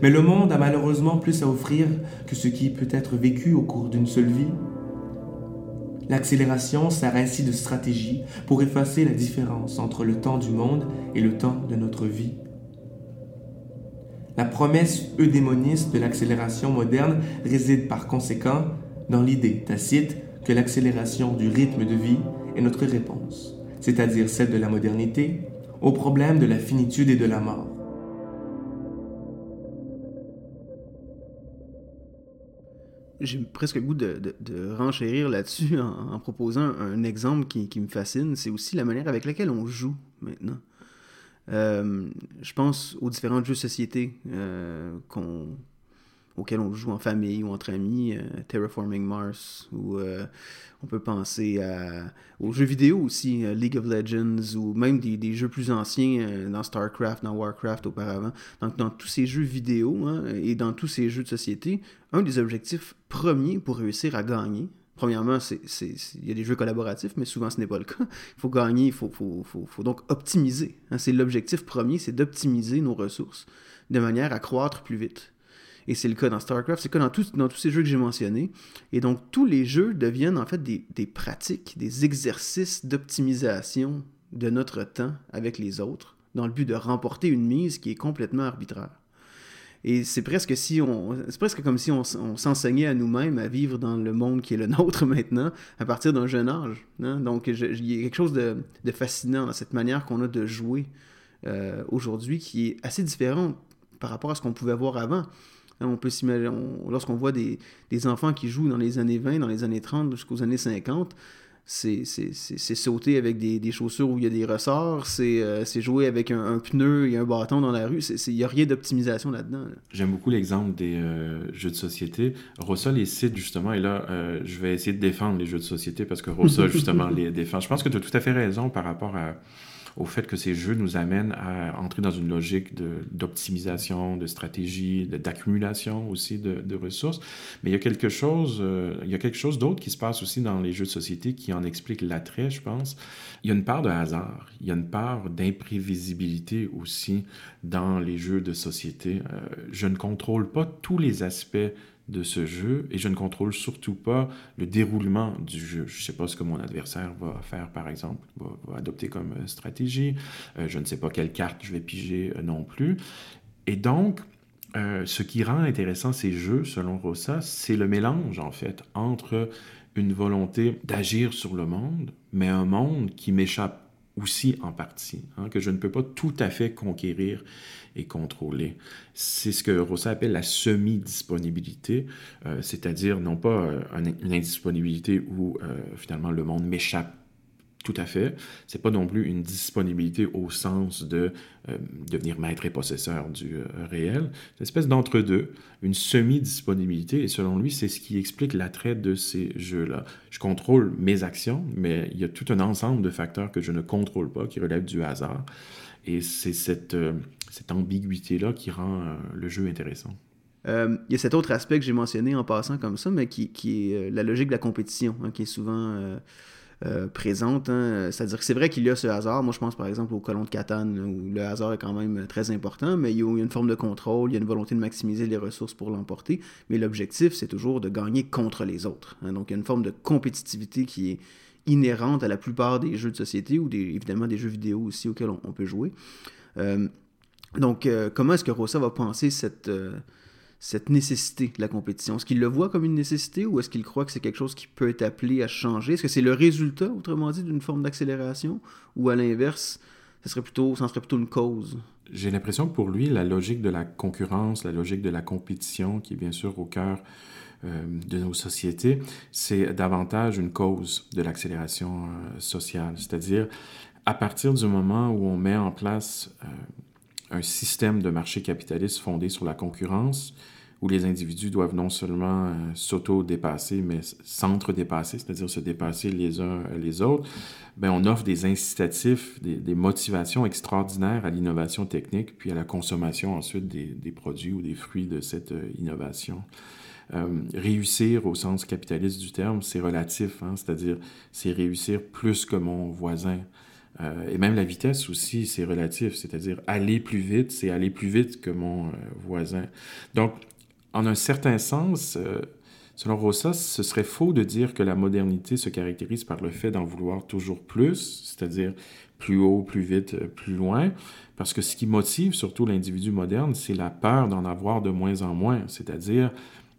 Mais le monde a malheureusement plus à offrir que ce qui peut être vécu au cours d'une seule vie. L'accélération sert ainsi de stratégie pour effacer la différence entre le temps du monde et le temps de notre vie. La promesse eudémoniste de l'accélération moderne réside par conséquent dans l'idée tacite que l'accélération du rythme de vie est notre réponse, c'est-à-dire celle de la modernité, au problème de la finitude et de la mort. J'ai presque le goût de, renchérir là-dessus en, proposant un, exemple qui me fascine. C'est aussi la manière avec laquelle on joue maintenant. Euh, je pense aux différents jeux de société euh, auxquels on joue en famille ou entre amis, euh, Terraforming Mars, ou on peut penser aux jeux vidéo aussi, League of Legends, ou même des, jeux plus anciens dans StarCraft, dans Warcraft auparavant. Donc dans tous ces jeux vidéo hein, et dans tous ces jeux de société, un des objectifs premiers pour réussir à gagner, Premièrement, il y a des jeux collaboratifs, mais souvent ce n'est pas le cas. Il faut gagner, il faut, donc optimiser. Hein. c'est l'objectif premier, c'est d'optimiser nos ressources de manière à croître plus vite. Et c'est le cas dans StarCraft, c'est le cas dans, dans tous ces jeux que j'ai mentionnés. Et donc tous les jeux deviennent en fait des, des pratiques, des exercices d'optimisation de notre temps avec les autres, dans le but de remporter une mise qui est complètement arbitraire. Et c'est presque si on, c'est presque comme si on, s'enseignait à nous-mêmes à vivre dans le monde qui est le nôtre maintenant, à partir d'un jeune âge. Hein. Donc, il y a quelque chose de, fascinant dans cette manière qu'on a de jouer euh, aujourd'hui, qui est assez différent par rapport à ce qu'on pouvait voir avant. Hein, on peut s'imaginer, lorsqu'on voit des, des, enfants qui jouent dans les années 20, dans les années 30 jusqu'aux années 50, c'est sauter avec des, chaussures où il y a des ressorts, c'est euh, jouer avec un, pneu et un bâton dans la rue. Il n'y a rien d'optimisation là-dedans. J'aime beaucoup l'exemple des euh, jeux de société. Rossa les cite justement, et là, euh, je vais essayer de défendre les jeux de société parce que Rossa, justement, les défend. Je pense que tu as tout à fait raison par rapport au fait que ces jeux nous amènent à entrer dans une logique d'optimisation, de, stratégie, d'accumulation aussi de, ressources. Mais il y a quelque chose, euh, il y a quelque chose d'autre qui se passe aussi dans les jeux de société qui en explique l'attrait, je pense. Il y a une part de hasard, il y a une part d'imprévisibilité aussi dans les jeux de société. Euh, je ne contrôle pas tous les aspects de ce jeu et je ne contrôle surtout pas le déroulement du jeu. Je ne sais pas ce que mon adversaire va faire, par exemple, va, adopter comme euh, stratégie. Euh, je ne sais pas quelle carte je vais piger euh, non plus. Et donc, ce qui rend intéressant ces jeux, selon Rossa, c'est le mélange, en fait, entre une volonté d'agir sur le monde, mais un monde qui m'échappe aussi en partie, hein, que je ne peux pas tout à fait conquérir et contrôler. C'est ce que Rossa appelle la semi-disponibilité, euh, c'est-à-dire non pas euh, une indisponibilité où euh, finalement le monde m'échappe tout à fait. C'est pas non plus une disponibilité au sens de euh, devenir maître et possesseur du euh, réel. C'est une espèce d'entre-deux, une semi-disponibilité, et selon lui, c'est ce qui explique l'attrait de ces jeux-là. Je contrôle mes actions, mais il y a tout un ensemble de facteurs que je ne contrôle pas, qui relèvent du hasard. Et c'est cette, euh, cette ambiguïté-là qui rend le jeu intéressant. Il y a cet autre aspect que j'ai mentionné en passant comme ça, mais qui, qui est la logique de la compétition, hein, qui est souvent présente. Hein. C'est-à-dire que c'est vrai qu'il y a ce hasard. Moi, je pense par exemple au colon de Catane, où le hasard est quand même très important, mais il y a une forme de contrôle, il y a une volonté de maximiser les ressources pour l'emporter. Mais l'objectif, c'est toujours de gagner contre les autres. Hein. Donc, il y a une forme de compétitivité qui est inhérente à la plupart des jeux de société ou évidemment des jeux vidéo aussi auxquels on, peut jouer. Euh, donc, euh, comment est-ce que Rossa va penser cette cette nécessité de la compétition? Est-ce qu'il le voit comme une nécessité ou est-ce qu'il croit que c'est quelque chose qui peut être appelé à changer? Est-ce que c'est le résultat, autrement dit, d'une forme d'accélération ou à l'inverse, ce serait plutôt, ça serait plutôt une cause? J'ai l'impression que pour lui, la logique de la concurrence, la logique de la compétition, qui est bien sûr au cœur euh, de nos sociétés, c'est davantage une cause de l'accélération euh, sociale. C'est-à-dire, à partir du moment où on met en place euh, un système de marché capitaliste fondé sur la concurrence, où les individus doivent non seulement euh, s'auto-dépasser, mais s'entre-dépasser, c'est-à-dire se dépasser les uns les autres, ben, on offre des incitatifs, des, motivations extraordinaires à l'innovation technique, puis à la consommation ensuite des, produits ou des fruits de cette euh, innovation. Euh, réussir au sens capitaliste du terme, c'est relatif, hein, c'est-à-dire c'est réussir plus que mon voisin. Euh, et même la vitesse aussi, c'est relatif, c'est-à-dire aller plus vite, c'est aller plus vite que mon voisin. Donc, en un certain sens, euh, selon Rossa, ce serait faux de dire que la modernité se caractérise par le fait d'en vouloir toujours plus, c'est-à-dire plus haut, plus vite, euh, plus loin, parce que ce qui motive surtout l'individu moderne, c'est la peur d'en avoir de moins en moins, c'est-à-dire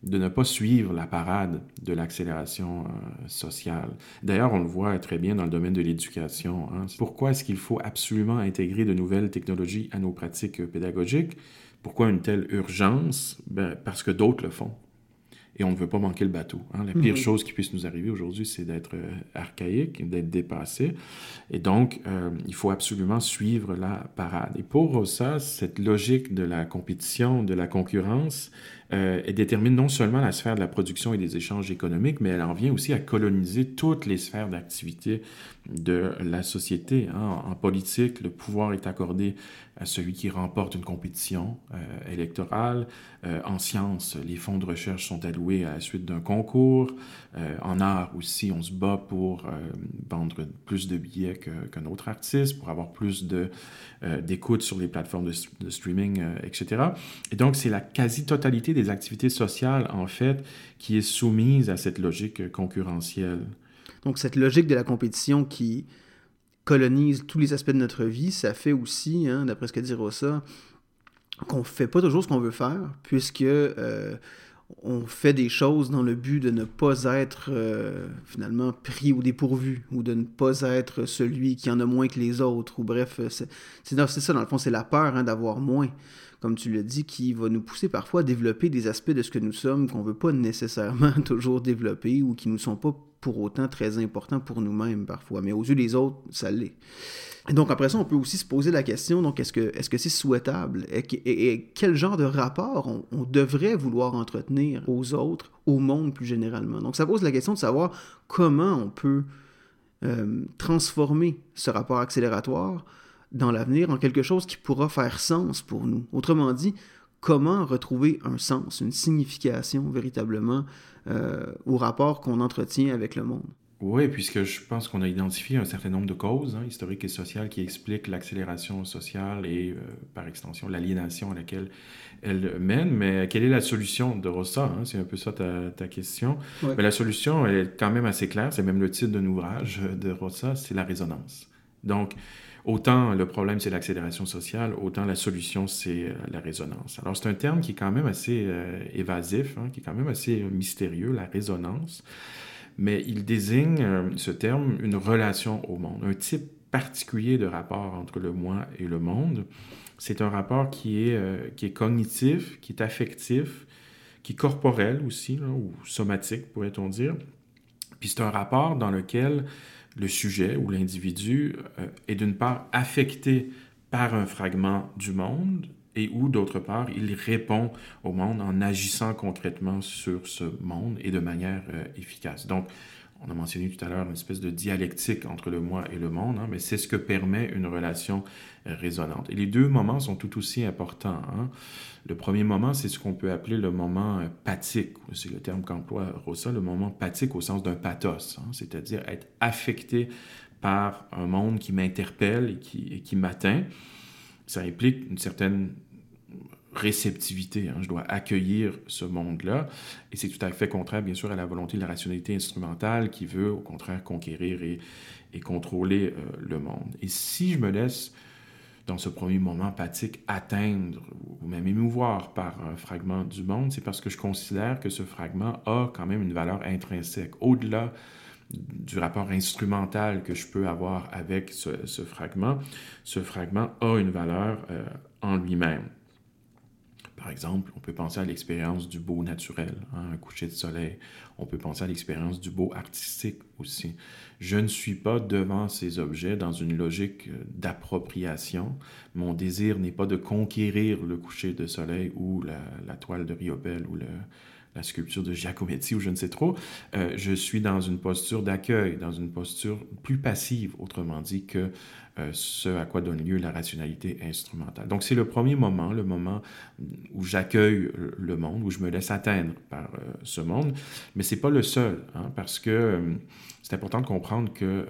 de ne pas suivre la parade de l'accélération euh, sociale. D'ailleurs, on le voit très bien dans le domaine de l'éducation. Hein. Pourquoi est-ce qu'il faut absolument intégrer de nouvelles technologies à nos pratiques pédagogiques? Pourquoi une telle urgence? Ben, parce que d'autres le font. Et on ne veut pas manquer le bateau. Hein. La pire chose qui puisse nous arriver aujourd'hui, c'est d'être euh, archaïque, d'être dépassé. Et donc, euh, il faut absolument suivre la parade. Et pour ça, cette logique de la compétition, de la concurrence, euh, elle détermine non seulement la sphère de la production et des échanges économiques, mais elle en vient aussi à coloniser toutes les sphères d'activité de la société. Hein. En politique, le pouvoir est accordé celui qui remporte une compétition euh, électorale. Euh, en sciences, les fonds de recherche sont alloués à la suite d'un concours. Euh, en art aussi, on se bat pour vendre plus de billets qu'un autre artiste, pour avoir plus d'écoute sur les plateformes de, de streaming, etc. Et donc, c'est la quasi-totalité des activités sociales, en fait, qui est soumise à cette logique concurrentielle. Donc cette logique de la compétition qui colonise tous les aspects de notre vie, ça fait aussi, hein, d'après ce que dit Rossa, qu'on fait pas toujours ce qu'on veut faire, puisque euh, on fait des choses dans le but de ne pas être euh, finalement pris au dépourvu, ou de ne pas être celui qui en a moins que les autres, ou bref, c'est ça, dans le fond, c'est la peur hein, d'avoir moins comme tu l'as dit, qui va nous pousser parfois à développer des aspects de ce que nous sommes qu'on ne veut pas nécessairement toujours développer ou qui ne sont pas pour autant très importants pour nous-mêmes parfois. Mais aux yeux des autres, ça l'est. Donc après ça, on peut aussi se poser la question, donc est-ce que est-ce que c'est souhaitable? Et, quel genre de rapport on, devrait vouloir entretenir aux autres, au monde plus généralement? Donc ça pose la question de savoir comment on peut euh, transformer ce rapport accélératoire dans l'avenir en quelque chose qui pourra faire sens pour nous. Autrement dit, comment retrouver un sens, une signification véritablement euh, au rapport qu'on entretient avec le monde? Oui, puisque je pense qu'on a identifié un certain nombre de causes hein, historiques et sociales qui expliquent l'accélération sociale et, euh, par extension, l'aliénation à laquelle elle mène. Mais quelle est la solution de Rossa hein? C'est un peu ça ta, ta question. Mais la solution, elle est quand même assez claire. C'est même le titre d'un ouvrage de Rossa, c'est la résonance. Donc, autant le problème, c'est l'accélération sociale, autant la solution, c'est euh, la résonance. Alors, c'est un terme qui est quand même assez euh, évasif, hein, qui est quand même assez mystérieux, la résonance mais il désigne, euh, ce terme, une relation au monde, un type particulier de rapport entre le moi et le monde. C'est un rapport qui est, euh, qui est cognitif, qui est affectif, qui est corporel aussi, ou somatique, pourrait-on dire. Puis c'est un rapport dans lequel le sujet ou l'individu euh, est d'une part affecté par un fragment du monde et où, d'autre part, il répond au monde en agissant concrètement sur ce monde et de manière euh, efficace. Donc, on a mentionné tout à l'heure une espèce de dialectique entre le moi et le monde, hein, mais c'est ce que permet une relation euh, résonante. Et les deux moments sont tout aussi importants. Hein. Le premier moment, c'est ce qu'on peut appeler le moment pathique, c'est le terme qu'emploie Rossa, le moment pathique au sens d'un pathos, hein, c'est-à-dire être affecté par un monde qui m'interpelle et qui, qui m'atteint ça implique une certaine réceptivité. Hein. Je dois accueillir ce monde-là. Et c'est tout à fait contraire, bien sûr, à la volonté de la rationalité instrumentale qui veut, au contraire, conquérir et, et contrôler euh, le monde. Et si je me laisse, dans ce premier moment pathique, atteindre ou même émouvoir par un fragment du monde, c'est parce que je considère que ce fragment a quand même une valeur intrinsèque, au-delà du rapport instrumental que je peux avoir avec ce, fragment, ce fragment a une valeur euh, en lui-même. Par exemple, on peut penser à l'expérience du beau naturel, hein, un coucher de soleil. On peut penser à l'expérience du beau artistique aussi. Je ne suis pas devant ces objets dans une logique euh, d'appropriation. Mon désir n'est pas de conquérir le coucher de soleil ou la, toile de Riopel ou la sculpture de Giacometti ou je ne sais trop, euh, je suis dans une posture d'accueil, dans une posture plus passive, autrement dit, que ce à quoi donne lieu la rationalité instrumentale. Donc c'est le premier moment, le moment où j'accueille le monde, où je me laisse atteindre par euh, ce monde, mais c'est pas le seul, hein, parce que c'est important de comprendre qu'il euh,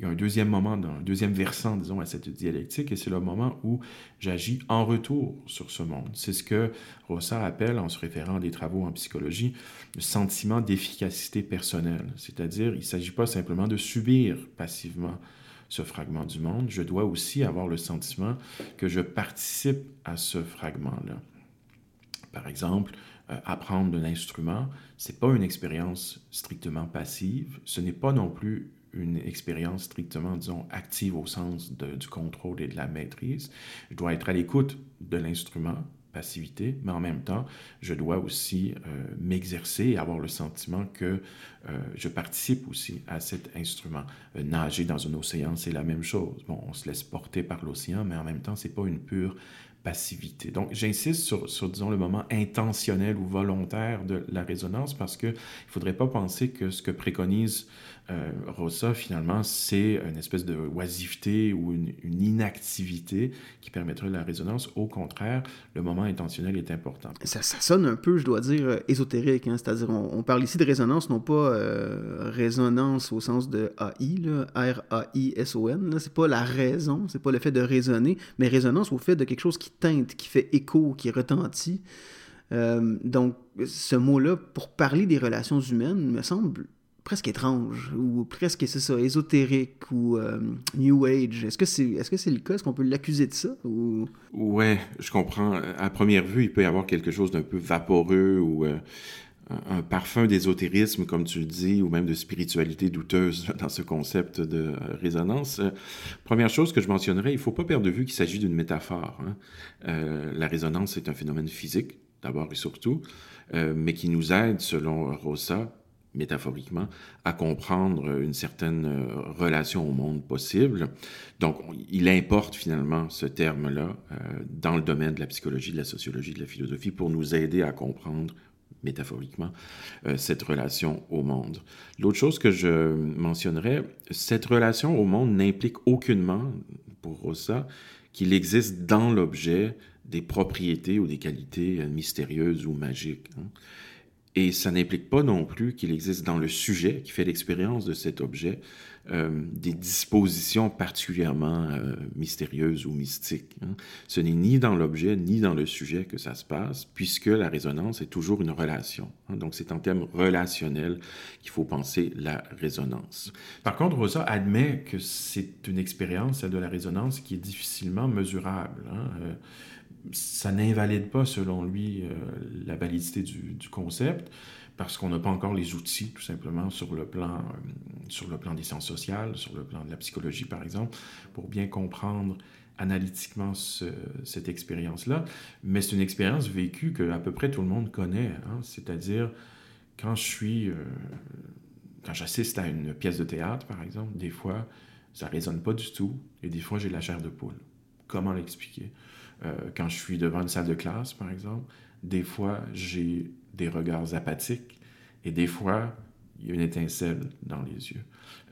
y a un deuxième moment, un deuxième versant, disons, à cette dialectique, et c'est le moment où j'agis en retour sur ce monde. C'est ce que Rossa appelle, en se référant à des travaux en psychologie, le sentiment d'efficacité personnelle. C'est-à-dire, il ne s'agit pas simplement de subir passivement ce fragment du monde, je dois aussi avoir le sentiment que je participe à ce fragment-là. Par exemple, euh, apprendre de l'instrument, c'est pas une expérience strictement passive, ce n'est pas non plus une expérience strictement, disons, active au sens du contrôle et de la maîtrise. Je dois être à l'écoute de l'instrument, passivité, mais en même temps, je dois aussi euh, m'exercer et avoir le sentiment que euh, je participe aussi à cet instrument. nager dans un océan, c'est la même chose. Bon, on se laisse porter par l'océan, mais en même temps, c'est pas une pure passivité. Donc, j'insiste sur, sur, disons, le moment intentionnel ou volontaire de la résonance parce qu'il ne faudrait pas penser que ce que préconise euh, Rosa, finalement, c'est une espèce de oisiveté ou une, inactivité qui permettrait la résonance. Au contraire, le moment intentionnel est important. Ça, sonne un peu, je dois dire, euh, ésotérique. Hein? C'est-à-dire, on, parle ici de résonance, non pas euh, résonance au sens de AI, R-A-I-S-O-N. C'est pas la raison, c'est pas le fait de raisonner, mais résonance au fait de quelque chose qui teinte, qui fait écho, qui retentit. donc, ce mot-là, pour parler des relations humaines, me semble presque étrange ou presque c'est ça ésotérique ou euh, new age. Est-ce que c'est est-ce que c'est le cas? Est-ce qu'on peut l'accuser de ça ou? Ouais je comprends. À première vue il peut y avoir quelque chose d'un peu vaporeux ou euh, un parfum d'ésotérisme comme tu le dis ou même de spiritualité douteuse dans ce concept de euh, résonance. Première chose que je mentionnerais il faut pas perdre de vue qu'il s'agit d'une métaphore hein. la résonance est un phénomène physique d'abord et surtout mais qui nous aide selon Rosa métaphoriquement, à comprendre une certaine euh, relation au monde possible. Donc, il importe finalement ce terme-là euh, dans le domaine de la psychologie, de la sociologie, de la philosophie, pour nous aider à comprendre métaphoriquement, euh, cette relation au monde. L'autre chose que je mentionnerais, cette relation au monde n'implique aucunement, pour Rossa qu'il existe dans l'objet des propriétés ou des qualités mystérieuses ou magiques. Hein. Et ça n'implique pas non plus qu'il existe dans le sujet qui fait l'expérience de cet objet euh, des dispositions particulièrement euh, mystérieuses ou mystiques. Hein. Ce n'est ni dans l'objet ni dans le sujet que ça se passe, puisque la résonance est toujours une relation. Hein. Donc c'est en termes relationnels qu'il faut penser la résonance. Par contre, Rosa admet que c'est une expérience, celle de la résonance, qui est difficilement mesurable. Hein. Euh, ça n'invalide pas, selon lui, la validité du, concept parce qu'on n'a pas encore les outils, tout simplement, sur le, plan, euh, sur le plan des sciences sociales, sur le plan de la psychologie, par exemple, pour bien comprendre analytiquement cette expérience-là. Mais c'est une expérience vécue que à peu près tout le monde connaît. Hein. C'est-à-dire, quand je suis... Euh, quand j'assiste à une pièce de théâtre, par exemple, des fois, ça ne résonne pas du tout, et des fois, j'ai la chair de poule. Comment l'expliquer? Euh, quand je suis devant une salle de classe, par exemple, des fois, j'ai des regards apathiques et des fois, il y a une étincelle dans les yeux.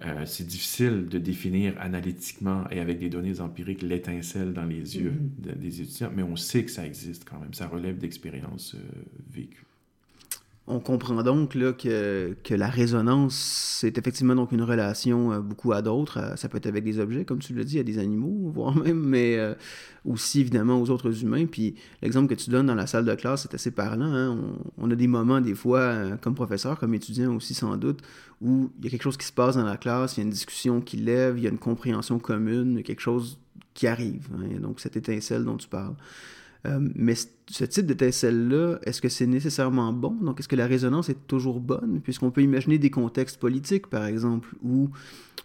Euh, c'est difficile de définir analytiquement et avec des données empiriques l'étincelle dans les yeux mm-hmm. des étudiants, mais on sait que ça existe quand même. Ça relève d'expériences euh, vécues. On comprend donc là, que, que, la résonance, c'est effectivement donc une relation euh, beaucoup à d'autres. Euh, ça peut être avec des objets, comme tu l'as dit, à des animaux, voire même, mais euh, aussi évidemment aux autres humains. Puis l'exemple que tu donnes dans la salle de classe, c'est assez parlant. Hein. On, a des moments, des fois, comme professeur, comme étudiant aussi sans doute, où il y a quelque chose qui se passe dans la classe, il y a une discussion qui lève, il y a une compréhension commune, quelque chose qui arrive. Hein. Donc cette étincelle dont tu parles. Euh, mais ce type d'étincelle-là, est-ce que c'est nécessairement bon? Donc, est-ce que la résonance est toujours bonne? Puisqu'on peut imaginer des contextes politiques, par exemple, où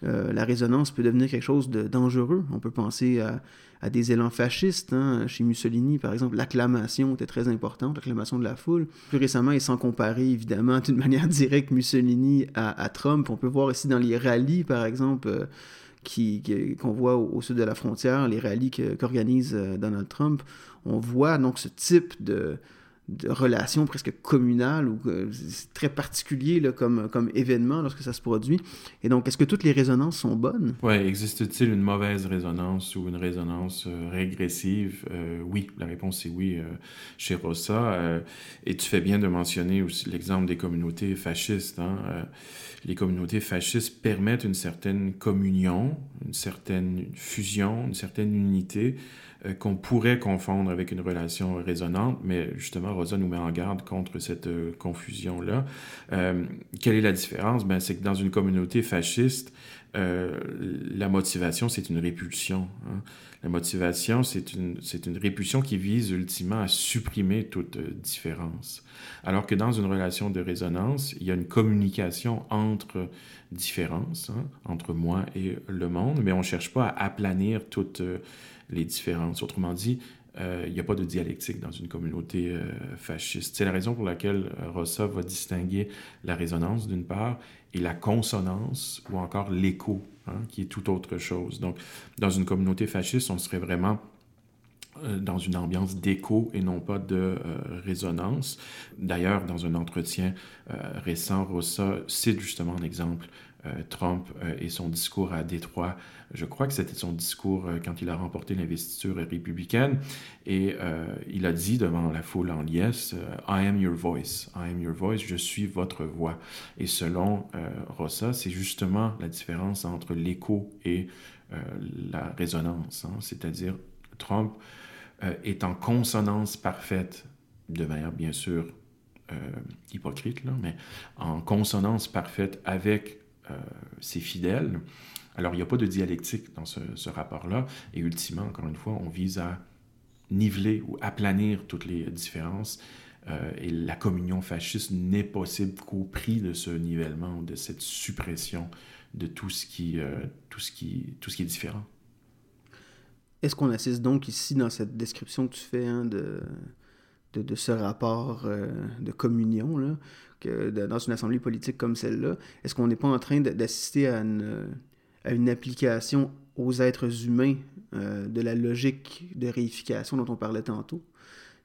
euh, la résonance peut devenir quelque chose de dangereux. On peut penser à, des élans fascistes. Hein. Chez Mussolini, par exemple, l'acclamation était très importante, l'acclamation de la foule. Plus récemment, et sans comparer, évidemment, d'une manière directe, Mussolini à, Trump, on peut voir ici dans les rallyes, par exemple, euh, qu'on voit au, sud de la frontière, les rallyes qu'organise Donald Trump, on voit donc ce type de, de relation presque communale ou c'est très particulier là, comme, comme événement lorsque ça se produit. Et donc, est-ce que toutes les résonances sont bonnes? Oui, existe-t-il une mauvaise résonance ou une résonance euh, régressive? Euh, oui, la réponse est oui euh, chez Rossa. et tu fais bien de mentionner aussi l'exemple des communautés fascistes. Hein. les communautés fascistes permettent une certaine communion, une certaine fusion, une certaine unité euh, qu'on pourrait confondre avec une relation résonante, mais justement, Rosa nous met en garde contre cette euh, confusion-là. Euh, quelle est la différence? Ben, c'est que dans une communauté fasciste, la motivation, c'est une répulsion. Hein. La motivation, c'est une, une répulsion qui vise ultimement à supprimer toute différence. Alors que dans une relation de résonance, il y a une communication entre différences, hein, entre moi et le monde, mais on ne cherche pas à aplanir toute les différences. Autrement dit, euh, il n'y a pas de dialectique dans une communauté euh, fasciste. C'est la raison pour laquelle euh, Rossa va distinguer la résonance d'une part et la consonance ou encore l'écho, hein, qui est tout autre chose. Donc, dans une communauté fasciste, on serait vraiment dans une ambiance d'écho et non pas de résonance. D'ailleurs, dans un entretien récent, Rossa cite justement un exemple Trump euh, et son discours à Détroit. Je crois que c'était son discours euh, quand il a remporté l'investiture républicaine. Et il a dit devant la foule en liesse, I am your voice, I am your voice, je suis votre voix. Et selon Rossa, c'est justement la différence entre l'écho et la résonance. Hein. C'est-à-dire, Trump est en consonance parfaite, de manière bien sûr hypocrite, là, mais en consonance parfaite avec euh, ses fidèles. Alors, il n'y a pas de dialectique dans ce, rapport-là. Et ultimement, encore une fois, on vise à niveler ou aplanir toutes les différences. Euh, et la communion fasciste n'est possible qu'au prix de ce nivellement, de cette suppression de tout ce qui, euh, tout ce qui, tout ce qui est différent. Est-ce qu'on assiste donc ici dans cette description que tu fais hein, de, ce rapport de communion, dans une assemblée politique comme celle-là, est-ce qu'on n'est pas en train d'assister à une, application aux êtres humains euh, de la logique de réification dont on parlait tantôt?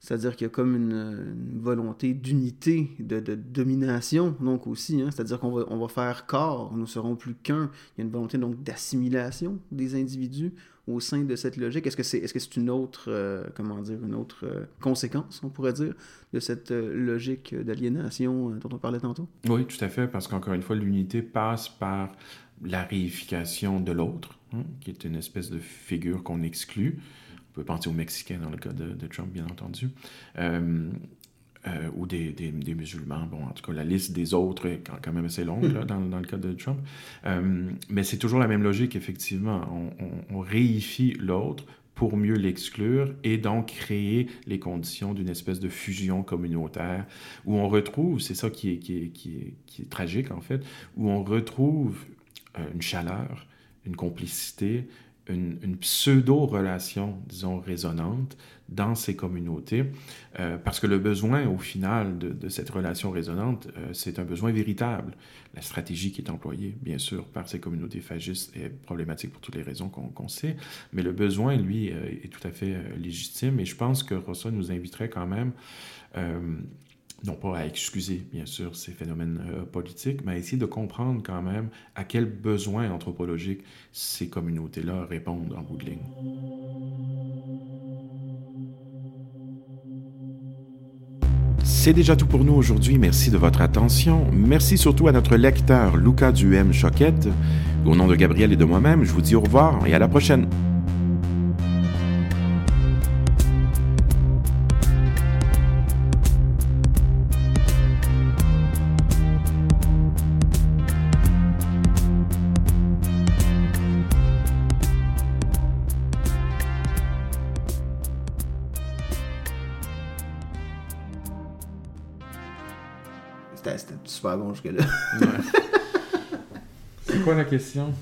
C'est-à-dire qu'il y a comme une, volonté d'unité, de, domination, donc aussi. Hein? C'est-à-dire qu'on va, on va faire corps, nous serons plus qu'un. Il y a une volonté donc d'assimilation des individus au sein de cette logique? Est-ce que c'est est -ce c'est une autre, euh, comment dire, une autre euh, conséquence, on pourrait dire, de cette euh, logique d'aliénation dont on parlait tantôt? Oui, tout à fait, parce qu'encore une fois, l'unité passe par la réification de l'autre, hein, qui est une espèce de figure qu'on exclut. On peut penser aux Mexicains dans le cas de, de Trump, bien entendu. Euh, ou des, des, des, musulmans. Bon, en tout cas, la liste des autres est quand même assez longue là, dans, dans, le cas de Trump. Euh, mais c'est toujours la même logique, effectivement. On, on, on réifie l'autre pour mieux l'exclure et donc créer les conditions d'une espèce de fusion communautaire où on retrouve, c'est ça qui est, qui, est, qui, est, qui est, tragique en fait, où on retrouve euh, une chaleur, une complicité, une, pseudo-relation, disons, résonante dans ces communautés, euh, parce que le besoin, au final, de, cette relation résonante, euh, c'est un besoin véritable. La stratégie qui est employée, bien sûr, par ces communautés fascistes est problématique pour toutes les raisons qu'on qu sait, mais le besoin, lui, euh, est tout à fait légitime, et je pense que Rossa nous inviterait quand même non pas à excuser, bien sûr, ces phénomènes euh, politiques, mais à essayer de comprendre quand même à quels besoins anthropologiques ces communautés-là répondent en bout de ligne. C'est déjà tout pour nous aujourd'hui. Merci de votre attention. Merci surtout à notre lecteur Luca Duhem Choquette. Au nom de Gabriel et de moi-même, je vous dis au revoir et à la prochaine. C'est quoi la question?